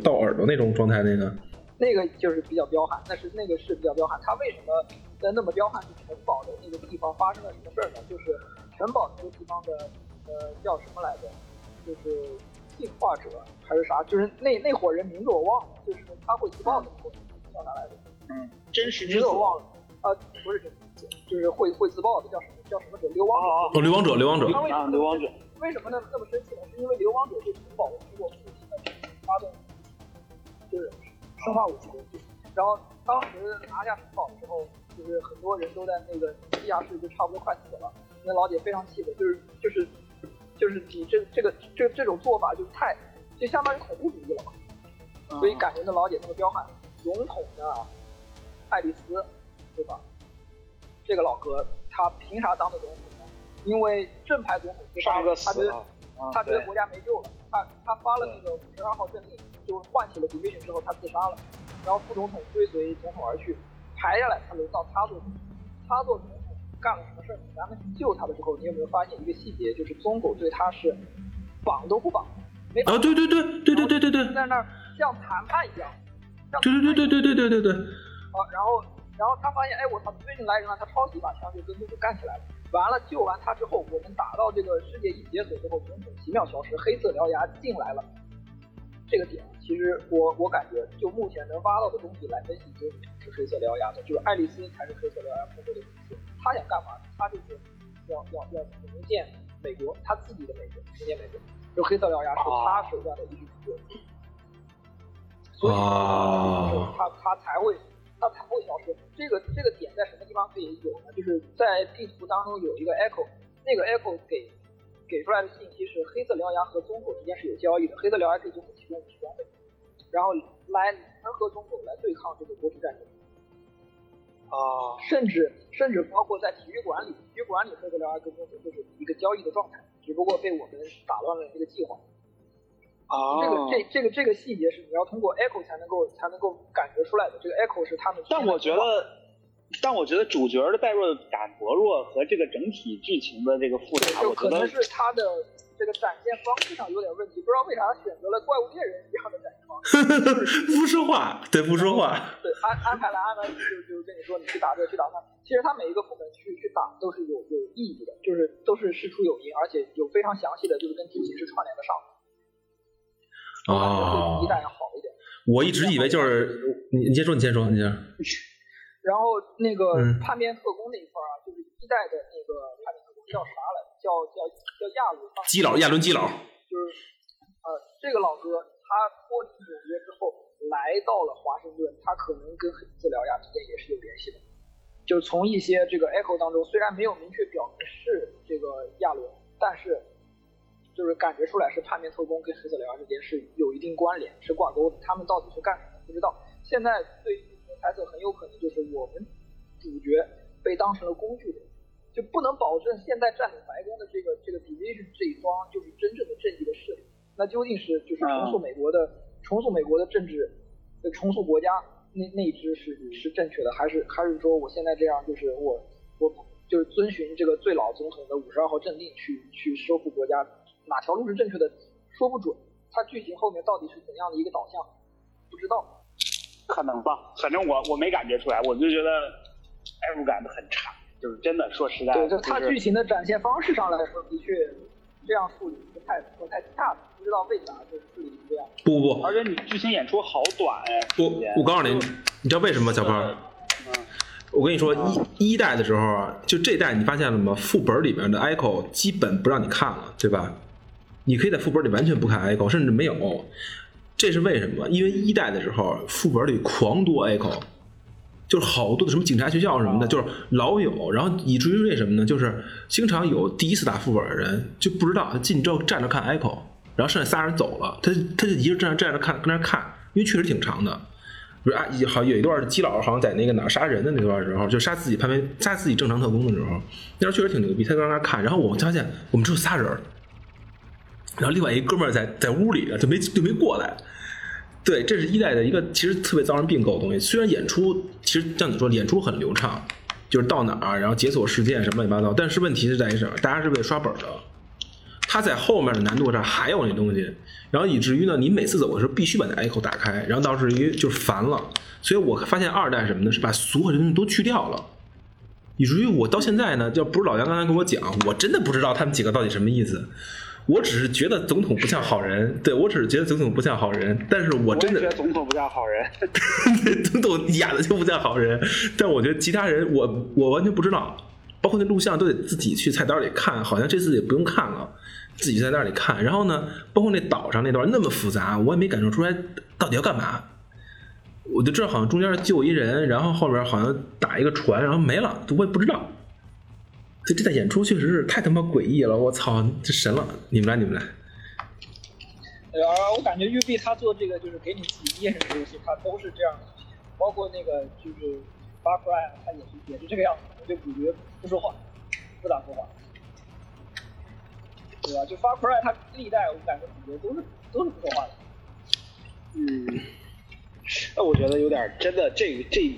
到耳朵那种状态，那个那个就是比较彪悍，但是那个是比较彪悍。他为什么那么彪悍？是城堡的那个地方发生了什么事儿呢？就是城堡那个地方的呃叫什么来着？就是进化者还是啥？就是那那伙人名字我忘了，就是他会自爆的那伙人叫啥来着？嗯，真实名字我忘了啊，不是真实，就是会会自爆的叫什么？叫什么者？流亡者。哦，流亡者，流亡者。啊，流亡者。为什么那那么生气呢？是因为流亡者对城堡通过武器的发动，就是生化武器攻击。然后当时拿下城堡的时候，就是很多人都在那个地下室，就差不多快死了。那老姐非常气愤，就是就是就是你这这个这这种做法就太就相当于恐怖主义了嘛。所以感觉那老姐那么彪悍。总统的爱丽丝，对吧？这个老哥。他凭啥当的总统呢？因为正牌总统自杀了，他觉得他觉得国家没救了，他他发了那个五十二号政令，就唤起了 division 之后他自杀了，然后副总统追随总统而去，排下来他轮到他做总统，他做总统干了什么事儿？咱们救他的时候，你有没有发现一个细节？就是宗狗对他是绑都不绑，没绑。啊，对对对对对对对对，在那儿像谈判一样。对对对对对对对对对。好，然后。然后他发现，哎，我操，最近来人了，他抄起一把枪就跟总统干起来了。完了，救完他之后，我们打到这个世界一解锁之后，总统奇妙消失，黑色獠牙进来了。这个点，其实我我感觉，就目前能挖到的东西来分析，就是黑色獠牙的，就是爱丽丝才是黑色獠牙幕后的主使。他想干嘛？他就是要要要重建美国，他自己的美国，重建美国。就黑色獠牙是他手下的一支部队，所以他他才会。他才会消失。这个这个点在什么地方可以有呢？就是在地图当中有一个 echo，那个 echo 给给出来的信息是黑色獠牙和棕狗之间是有交易的，黑色獠牙可以从提供武器装备，然后来联合棕狗来对抗这个国际战争。啊，甚至甚至包括在体育馆里，体育馆里黑色獠牙跟棕狗就是一个交易的状态，只不过被我们打乱了这个计划。啊这个这这个这个细节是你要通过 echo 才能够才能够感觉出来的。这个 echo 是他们。但我觉得，但我觉得主角的代入感薄弱和这个整体剧情的这个复杂，就可能是他的这个展现方式上有点问题。不知道为啥选择了怪物猎人一样的展现方式。不说话，对，不说话。对，安安排了安排就就跟你说，你去打这，去打那。其实他每一个副本去去打都是有有意义的，就是都是事出有因，而且有非常详细的，就是跟剧情是串联的上。啊，一旦要好一点。我一直以为就是你，你先说，你先说，你先。然后那个叛变特工那一块啊，就是一代的那个叛变特工叫啥来着？叫叫叫亚伦。基佬，亚伦基佬。就是呃，这个老哥他脱离纽约之后，来到了华盛顿，他可能跟黑色獠牙之间也是有联系的。就是从一些这个 echo 当中，虽然没有明确表明是这个亚伦，但是就是感觉出来是叛变特工跟十四辽之间是有一定关联，是挂钩的。他们到底是干什么不知道。现在对于猜测，很有可能就是我们主角被当成了工具人，就不能保证现在占领白宫的这个这个 division 这一方就是真正的正义的势力。那究竟是就是重塑美国的重塑美国的政治，重塑国家？那那一支是是正确的，还是还是说我现在这样就是我我就是遵循这个最老总统的五十二号政令去去收复国家，哪条路是正确的说不准，它剧情后面到底是怎样的一个导向，不知道。可能吧，反正我我没感觉出来，我就觉得代入感很差，就是真的说实在，对，就它剧情的展现方式上来说，的确这样处理不太不太恰当。不知道为啥就是处理这样。不不不，而且你剧情演出好短哎。不，我告诉你，你知道为什么，小胖？嗯。我跟你说，一一代的时候啊，就这代你发现了吗？副本里面的 echo 基本不让你看了，对吧？你可以在副本里完全不看 echo，甚至没有。这是为什么？因为一代的时候副本里狂多 echo，就是好多的什么警察学校什么的，就是老有。然后以至于为什么呢？就是经常有第一次打副本的人就不知道他进之后站着看 echo。然后剩下仨人走了，他他就一个站站着看，跟那看，因为确实挺长的。不是啊，好有一段基佬好像在那个哪杀人的那段时候，就杀自己叛变、杀自己正常特工的时候，那时候确实挺牛逼。他在那看，然后我们发现我们只有仨人，然后另外一哥们儿在在屋里就没就没过来。对，这是一代的一个其实特别遭人并购的东西。虽然演出其实像你说演出很流畅，就是到哪儿然后解锁事件什么乱七八糟，但是问题是在于什么？大家是为了刷本的。它在后面的难度上还有那东西，然后以至于呢，你每次走的时候必须把那 echo 打开，然后导致于就是烦了。所以我发现二代什么的？是把所有的东西都去掉了，以至于我到现在呢，要不是老杨刚才跟我讲，我真的不知道他们几个到底什么意思。我只是觉得总统不像好人，对我只是觉得总统不像好人，但是我真的觉得总统不像好人，总统演的就不像好人。但我觉得其他人，我我完全不知道，包括那录像都得自己去菜单里看，好像这次也不用看了。自己在那里看，然后呢，包括那岛上那段那么复杂，我也没感受出来到底要干嘛。我就知道好像中间救一人，然后后边好像打一个船，然后没了，我也不知道。这这在演出确实是太他妈诡异了，我操，这神了！你们来，你们来。呃，我感觉玉碧他做这个就是给你自己验证的游戏，他都是这样的，包括那个就是《Far Cry》，他也是也是这个样子，就主角不说话，不咋说话。对吧？就 Far Cry 他历代我感觉主角都是都是不说话的。嗯，那我觉得有点真的这这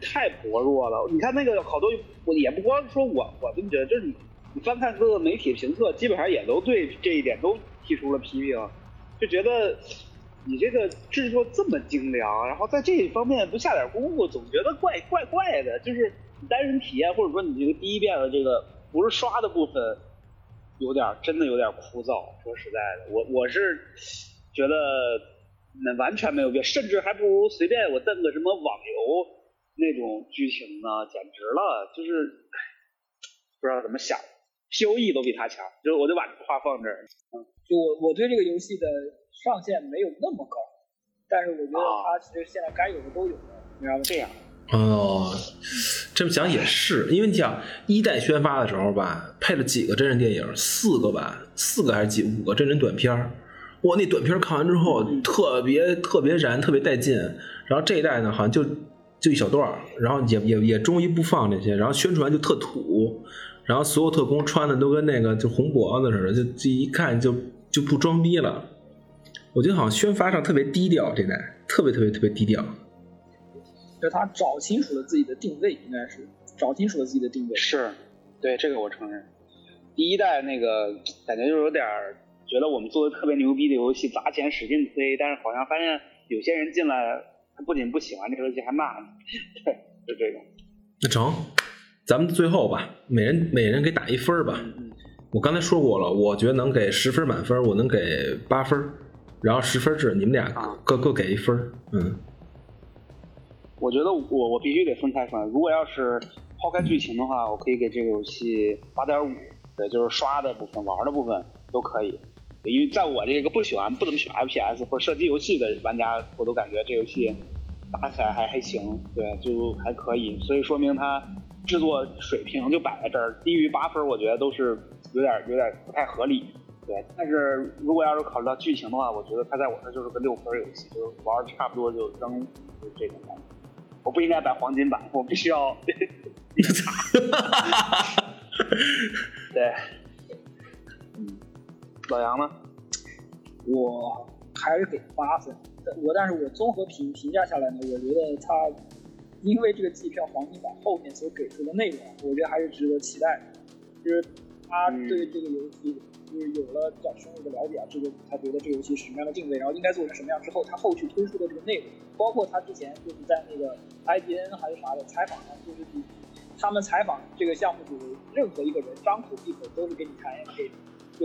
太薄弱了。你看那个好多，我也不光说我我这么觉得，就是你你翻看各个媒体评测，基本上也都对这一点都提出了批评，就觉得你这个制作这么精良，然后在这一方面不下点功夫，总觉得怪怪怪的。就是你单人体验或者说你这个第一遍的这个不是刷的部分。有点真的有点枯燥，说实在的，我我是觉得那完全没有必要，甚至还不如随便我登个什么网游那种剧情呢，简直了，就是不知道怎么想，P O E 都比他强，就是我就把这话放这儿。嗯，就我我对这个游戏的上限没有那么高，但是我觉得它其实现在该有的都有了，你知道吗？这样。哦，这么讲也是，因为你想一代宣发的时候吧，配了几个真人电影，四个吧，四个还是几五个真人短片儿。哇，那短片看完之后特别特别燃，特别带劲。然后这一代呢，好像就就一小段然后也也也终于不放这些，然后宣传就特土，然后所有特工穿的都跟那个就红脖子似的，就这一看就就不装逼了。我觉得好像宣发上特别低调，这代特别特别特别低调。就他找清楚了自己的定位，应该是找清楚了自己的定位。是，对这个我承认。第一代那个感觉就有点觉得我们做的特别牛逼的游戏，砸钱使劲推，但是好像发现有些人进来，他不仅不喜欢这个游戏，还骂你。对，就这种。那成，咱们最后吧，每人每人给打一分吧。我刚才说过了，我觉得能给十分满分，我能给八分，然后十分制，你们俩各各给一分。嗯。我觉得我我必须得分开分。如果要是抛开剧情的话，我可以给这个游戏八点五，对，就是刷的部分、玩的部分都可以。因为在我这个不喜欢、不怎么喜欢 FPS 或者射击游戏的玩家，我都感觉这游戏打起来还还行，对，就还可以，所以说明它制作水平就摆在这儿，低于八分，我觉得都是有点有点不太合理。对，但是如果要是考虑到剧情的话，我觉得它在我这就是个六分游戏，就是玩的差不多就扔，就这种感觉。我不应该摆黄金版，我必须要。对，嗯，老杨呢？我还是给八分。我但是我综合评评价下来呢，我觉得他因为这个季票黄金版后面所给出的内容，我觉得还是值得期待的。就是他对这个游戏就是有了比较深入的了解啊，这个他觉得这个游戏是什么样的定位，然后应该做成什么样之后，他后续推出的这个内容，包括他之前就是在那个 IGN 还是啥的采访上，就是他们采访这个项目组任何一个人，张口闭口都是给你谈 M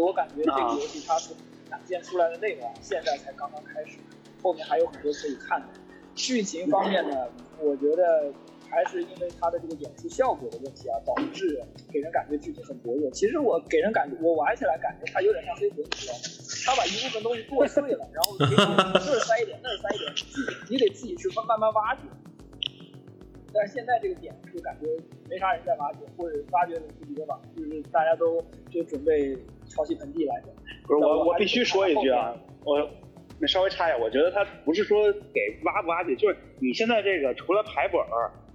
以我感觉这个游戏它所展现出来的内容，现在才刚刚开始。后面还有很多可以看的。剧情方面呢，我觉得还是因为它的这个演出效果的问题啊，导致给人感觉剧情很薄弱。其实我给人感觉，我玩起来感觉它有点像黑魂，你知道吗？它把一部分东西剁碎了，然后给你这儿塞一点，那儿塞一点，你得自己去慢慢慢挖掘。但是现在这个点就感觉没啥人在挖掘，或者挖掘的不多吧，就是大家都就准备抄袭盆地来着。不是我，我必须说一句啊，我。那稍微插一下，我觉得他不是说给挖不挖掘，就是你现在这个除了排本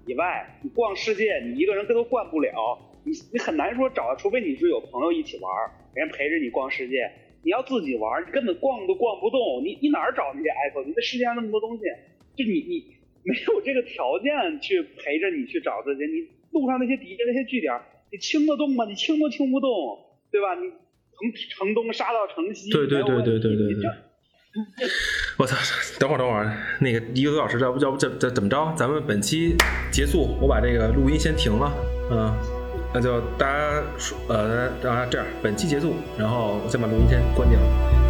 以外，你逛世界你一个人跟都逛不了，你你很难说找，除非你是有朋友一起玩，人家陪着你逛世界，你要自己玩，你根本逛都逛不动，你你哪儿找那些 iPhone？你这世界上那么多东西，就你你没有这个条件去陪着你去找这些，你路上那些敌人那些据点，你清得动吗？你清都清不动，对吧？你从城东杀到城西，对对对对对对对。我操！等会儿，等会儿，那个一个多小时，要不要不这这怎么着？咱们本期结束，我把这个录音先停了，嗯，那就大家说，呃，大家这样，本期结束，然后我先把录音先关掉。